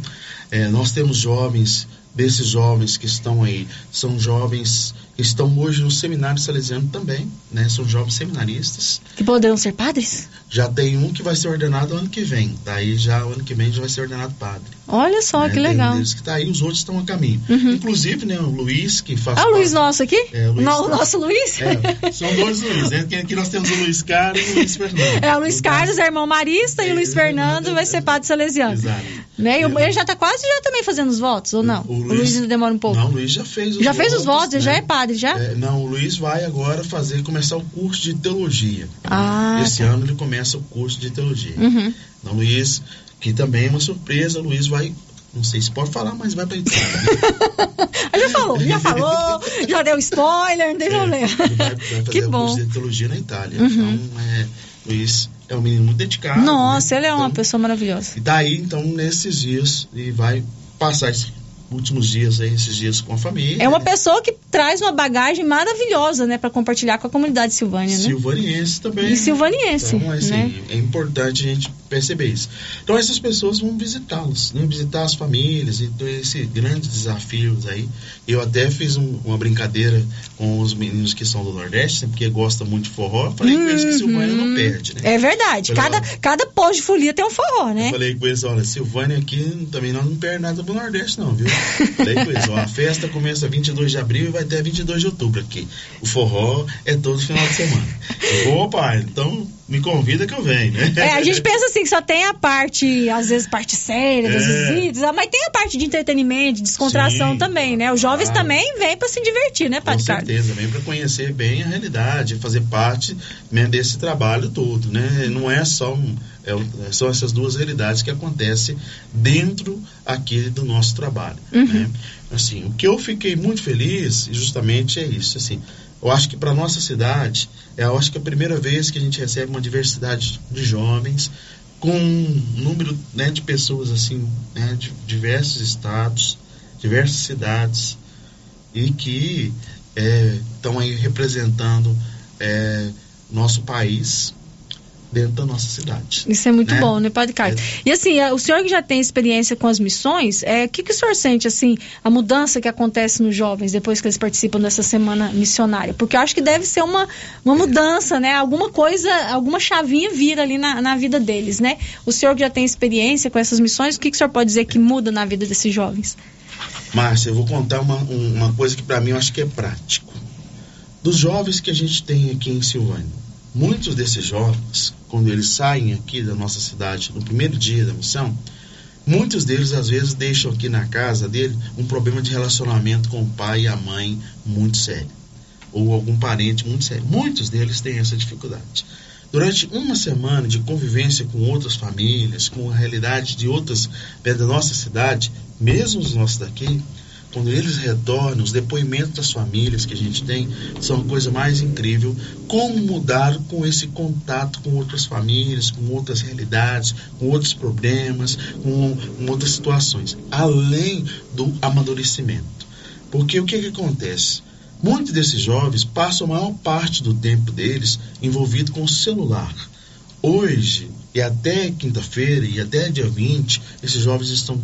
[SPEAKER 40] É, nós temos jovens, desses jovens que estão aí, são jovens que estão hoje no seminário salesiano também, né? São jovens seminaristas.
[SPEAKER 7] Que poderão ser padres?
[SPEAKER 40] Já tem um que vai ser ordenado ano que vem. Daí já o ano que vem já vai ser ordenado padre.
[SPEAKER 7] Olha só,
[SPEAKER 40] né?
[SPEAKER 7] que
[SPEAKER 40] Tem um
[SPEAKER 7] legal.
[SPEAKER 40] deles que tá aí, os outros estão a caminho.
[SPEAKER 7] Uhum.
[SPEAKER 40] Inclusive, né, o Luiz, que faz
[SPEAKER 7] Ah, o Luiz nosso aqui?
[SPEAKER 40] É, o Luiz
[SPEAKER 7] No- o
[SPEAKER 40] tá-
[SPEAKER 7] nosso Luiz?
[SPEAKER 40] É, são dois Luiz. Né? Aqui- nós temos o Luiz Carlos e o Luiz Fernando.
[SPEAKER 7] É, o Luiz Carlos é irmão marista e o Luiz Fernando vai ser padre salesiano.
[SPEAKER 40] Exato.
[SPEAKER 7] Né? E o- ele já está quase já também fazendo os votos, ou não? O Luiz, ainda demora um pouco.
[SPEAKER 40] Não, o Luiz já fez os
[SPEAKER 7] já fez os votos,
[SPEAKER 40] né?
[SPEAKER 7] já é padre, já?
[SPEAKER 40] É, não, o Luiz vai agora fazer, começar o curso de teologia.
[SPEAKER 7] Ah,
[SPEAKER 40] Esse
[SPEAKER 7] tá.
[SPEAKER 40] ano ele começa o curso de teologia.
[SPEAKER 7] Uhum.
[SPEAKER 40] Então, Luiz, que também é uma surpresa, o Luiz vai, não sei se pode falar, mas vai para Itália.
[SPEAKER 7] Já falou, já falou, já deu spoiler, não tem problema.
[SPEAKER 40] Ele vai, vai fazer
[SPEAKER 7] Que bom.
[SPEAKER 40] de teologia na Itália.
[SPEAKER 7] Uhum.
[SPEAKER 40] Então, é, Luiz é um menino muito dedicado.
[SPEAKER 7] Nossa,
[SPEAKER 40] né?
[SPEAKER 7] ele é uma
[SPEAKER 40] Então,
[SPEAKER 7] pessoa maravilhosa.
[SPEAKER 40] E daí, então, nesses dias, e vai passar esses últimos dias aí, esses dias com a família.
[SPEAKER 7] É uma pessoa que traz uma bagagem maravilhosa, né, para compartilhar com a comunidade silvânia, né?
[SPEAKER 40] Silvaniense também.
[SPEAKER 7] E silvaniense,
[SPEAKER 40] Então, assim,
[SPEAKER 7] né?
[SPEAKER 40] é importante a gente perceber isso. Então essas pessoas vão visitá-los, né? visitar as famílias, então esse grande desafios aí. Eu até fiz um, uma brincadeira com os meninos que são do Nordeste, né? porque gostam muito de forró. Falei com eles que Silvânia não perde, né?
[SPEAKER 7] É verdade.
[SPEAKER 40] Falei,
[SPEAKER 7] Cada, cada posto de folia tem um forró, né?
[SPEAKER 40] eu falei com eles, olha, Silvânia aqui também nós não perde nada pro Nordeste não, viu? falei com eles, ó, a festa começa 22 de abril e vai até 22 de outubro aqui. O forró é todo final de semana. Opa, então me convida que eu venho, né?
[SPEAKER 7] É, a gente pensa assim que só tem a parte, às vezes, parte séria das
[SPEAKER 40] É.
[SPEAKER 7] visitas, ah, mas tem a parte de entretenimento, de descontração
[SPEAKER 40] Sim,
[SPEAKER 7] também, né? Os jovens
[SPEAKER 40] claro.
[SPEAKER 7] também vêm para se divertir, né,
[SPEAKER 40] Com
[SPEAKER 7] Padre Carlos?
[SPEAKER 40] certeza, vem para conhecer bem a realidade, fazer parte né, desse trabalho todo, né? Não é só um, é, o- são essas duas realidades que acontecem dentro aqui do nosso trabalho, né? Assim, o que eu fiquei muito feliz, justamente é isso, assim. Eu acho que para nossa cidade, é, eu acho que é a primeira vez que a gente recebe uma diversidade de jovens com um número né, de pessoas assim, né, de diversos estados, diversas cidades, e que estão aí representando é, nosso país dentro da nossa cidade.
[SPEAKER 7] Isso é muito
[SPEAKER 40] né?
[SPEAKER 7] bom, né, Padre Carlos? E assim, o senhor que já tem experiência com as missões, é, o que, que o senhor sente, assim, a mudança que acontece nos jovens depois que eles participam dessa semana missionária? Porque eu acho que deve ser uma, uma mudança, né? Alguma coisa, alguma chavinha vira ali na, na vida deles, né? O senhor que já tem experiência com essas missões, o que, que o senhor pode dizer que muda na vida desses jovens?
[SPEAKER 40] Márcia, eu vou contar uma, um- uma coisa que para mim eu acho que é prático. Dos jovens que a gente tem aqui em Silvânia, muitos desses jovens, quando eles saem aqui da nossa cidade no primeiro dia da missão, muitos deles às vezes deixam aqui na casa dele um problema de relacionamento com o pai e a mãe muito sério, ou algum parente muito sério. Muitos deles têm essa dificuldade. Durante uma semana de convivência com outras famílias, com a realidade de outras da nossa cidade, mesmo os nossos daqui, quando eles retornam, os depoimentos das famílias que a gente tem são a coisa mais incrível. Como mudar com esse contato com outras famílias, com outras realidades, com outros problemas, com, com outras situações, além do amadurecimento. Porque o que, que acontece? Muitos desses jovens passam a maior parte do tempo deles envolvido com o celular. Hoje, e até quinta-feira, e até dia 20, esses jovens estão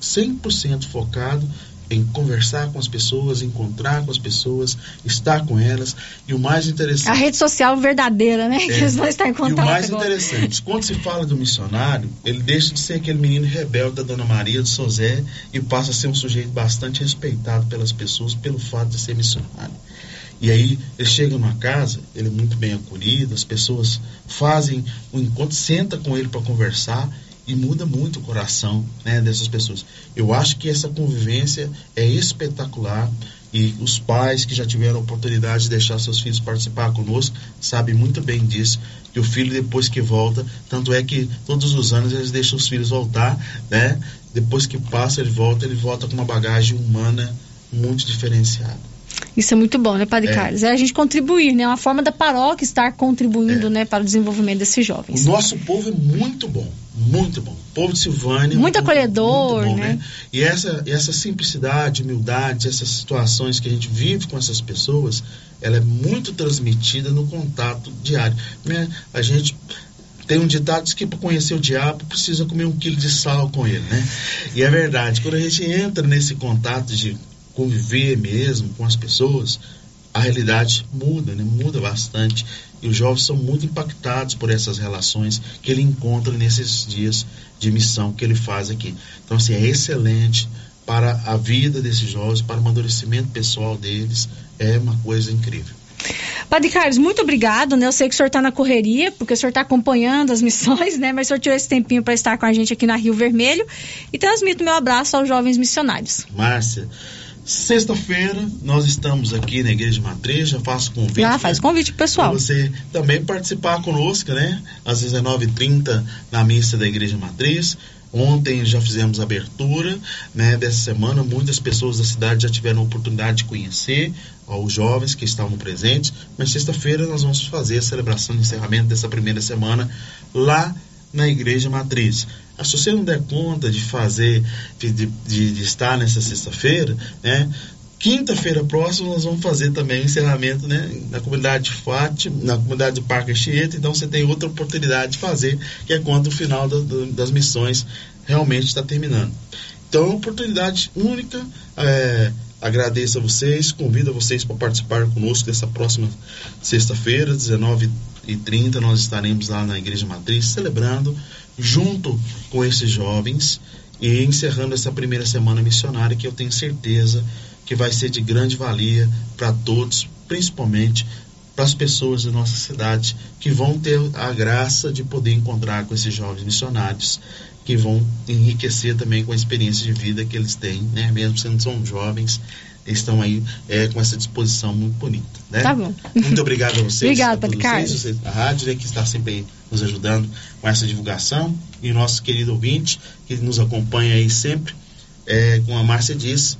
[SPEAKER 40] 100% focados em conversar com as pessoas, encontrar com as pessoas, estar com elas. E o mais interessante.
[SPEAKER 7] A rede social verdadeira, né? Que
[SPEAKER 40] É.
[SPEAKER 7] eles vão estar em
[SPEAKER 40] E o
[SPEAKER 7] contato
[SPEAKER 40] mais
[SPEAKER 7] agora.
[SPEAKER 40] interessante, quando se fala do missionário, ele deixa de ser aquele menino rebelde da Dona Maria de Sozé e passa a ser um sujeito bastante respeitado pelas pessoas pelo fato de ser missionário. E aí ele chega numa casa, ele é muito bem acolhido, as pessoas fazem um encontro, senta com ele para conversar e muda muito o coração né, dessas pessoas. Eu acho que essa convivência é espetacular e os pais que já tiveram a oportunidade de deixar seus filhos participar conosco sabem muito bem disso, que o filho depois que volta, tanto é que todos os anos eles deixam os filhos voltar, né? Depois que passa ele volta, ele volta com uma bagagem humana muito diferenciada.
[SPEAKER 7] Isso é muito bom, né, Padre
[SPEAKER 40] É.
[SPEAKER 7] Carlos? É a gente contribuir, né? Uma forma da paróquia estar contribuindo, né, para o desenvolvimento desses
[SPEAKER 40] O
[SPEAKER 7] jovens.
[SPEAKER 40] nosso povo é muito bom, muito bom. O povo de Silvânia. é
[SPEAKER 7] Muito
[SPEAKER 40] povo
[SPEAKER 7] acolhedor,
[SPEAKER 40] muito bom,
[SPEAKER 7] né?
[SPEAKER 40] E essa, essa simplicidade, humildade, essas situações que a gente vive com essas pessoas, ela é muito transmitida no contato diário. Né? A gente tem um ditado que para conhecer o diabo precisa comer um quilo de sal com ele, né? E é verdade. Quando a gente entra nesse contato de conviver mesmo com as pessoas, a realidade muda, né? Muda bastante. E os jovens são muito impactados por essas relações que ele encontra nesses dias de missão que ele faz aqui. Então, assim, é excelente para a vida desses jovens, para o amadurecimento pessoal deles, é uma coisa incrível.
[SPEAKER 7] Padre Carlos, muito obrigado, né? Eu sei que o senhor está na correria, porque o senhor está acompanhando as missões, né? Mas o senhor tirou esse tempinho para estar com a gente aqui na Rio Vermelho e transmito meu abraço aos jovens missionários.
[SPEAKER 40] Márcia, sexta-feira nós estamos aqui na Igreja Matriz, já faço convite.
[SPEAKER 7] Já faz convite pessoal.
[SPEAKER 40] Para você também participar conosco, né? Às 19h30 na missa da Igreja Matriz. Ontem já fizemos a abertura né, dessa semana. Muitas pessoas da cidade já tiveram a oportunidade de conhecer os jovens que estavam presentes. Mas sexta-feira nós vamos fazer a celebração de encerramento dessa primeira semana lá na Igreja Matriz. Ah, Se você não der conta de fazer, de, de- de estar nessa sexta-feira, né? Quinta-feira próxima nós vamos fazer também o encerramento né, na comunidade de Fátima, na comunidade do Parque Anchieta, então você tem outra oportunidade de fazer, que é quando o final do, do, das missões realmente está terminando. Então é uma oportunidade única. É, agradeço a vocês, convido a vocês para participar conosco dessa próxima sexta-feira, 19h30, nós estaremos lá na Igreja Matriz celebrando junto com esses jovens e encerrando essa primeira semana missionária que eu tenho certeza que vai ser de grande valia para todos, principalmente para as pessoas da nossa cidade que vão ter a graça de poder encontrar com esses jovens missionários que vão enriquecer também com a experiência de vida que eles têm, né? Mesmo sendo são jovens, estão aí é, com essa disposição muito bonita, né?
[SPEAKER 7] Tá bom.
[SPEAKER 40] Muito obrigado a vocês.
[SPEAKER 7] Obrigado,
[SPEAKER 40] a todos
[SPEAKER 7] Carlos.
[SPEAKER 40] vocês, a rádio, né, que está sempre aí nos ajudando com essa divulgação e o nosso querido ouvinte que nos acompanha aí sempre, é, como a Márcia disse,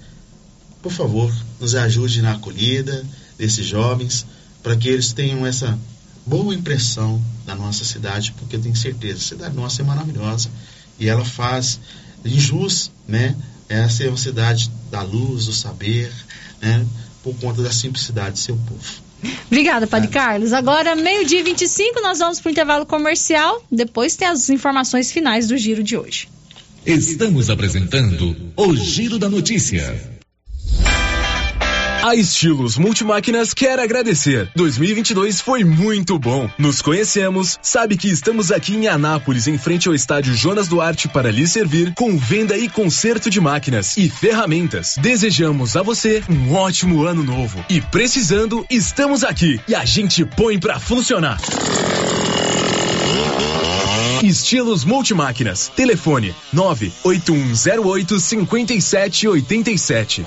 [SPEAKER 40] por favor, nos ajude na acolhida desses jovens, para que eles tenham essa boa impressão da nossa cidade, porque eu tenho certeza, a cidade nossa é maravilhosa e ela faz jus, né? Essa é uma cidade da luz, do saber, né? Por conta da simplicidade do seu povo.
[SPEAKER 7] Obrigada, Padre Carlos. Agora, meio-dia e 25, nós vamos para o intervalo comercial. Depois tem as informações finais do giro de hoje.
[SPEAKER 43] Estamos apresentando o Giro da Notícia.
[SPEAKER 18] A Estilos Multimáquinas quer agradecer. 2022 foi muito bom. Nos conhecemos, sabe que estamos aqui em Anápolis, em frente ao estádio Jonas Duarte, para lhe servir com venda e conserto de máquinas e ferramentas. Desejamos a você um ótimo ano novo. E precisando, estamos aqui e a gente põe pra funcionar. Estilos Multimáquinas. Telefone 98108 5787.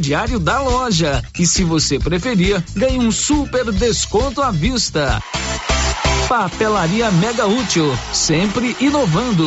[SPEAKER 11] crediário da loja. E se você preferir, ganhe um super desconto à vista. Papelaria Mega Útil, sempre inovando.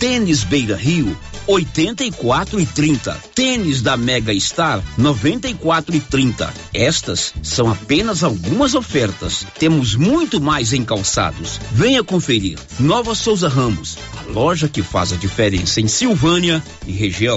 [SPEAKER 13] Tênis Beira Rio, 84 e 30. Tênis da Mega Star, 94 e 30. Estas são apenas algumas ofertas. Temos muito mais em calçados. Venha conferir. Nova Souza Ramos, a loja que faz a diferença em Silvânia e região.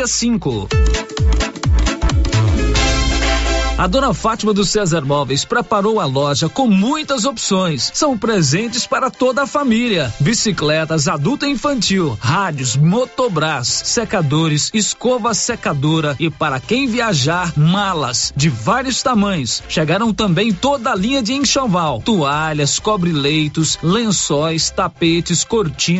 [SPEAKER 11] cinco. A dona Fátima do César Móveis preparou a loja com muitas opções. São presentes para toda a família: bicicletas adulta e infantil, rádios, motobras, secadores, escova secadora e para quem viajar, malas de vários tamanhos. Chegaram também toda a linha de enxoval, toalhas, cobre-leitos, lençóis, tapetes, cortinas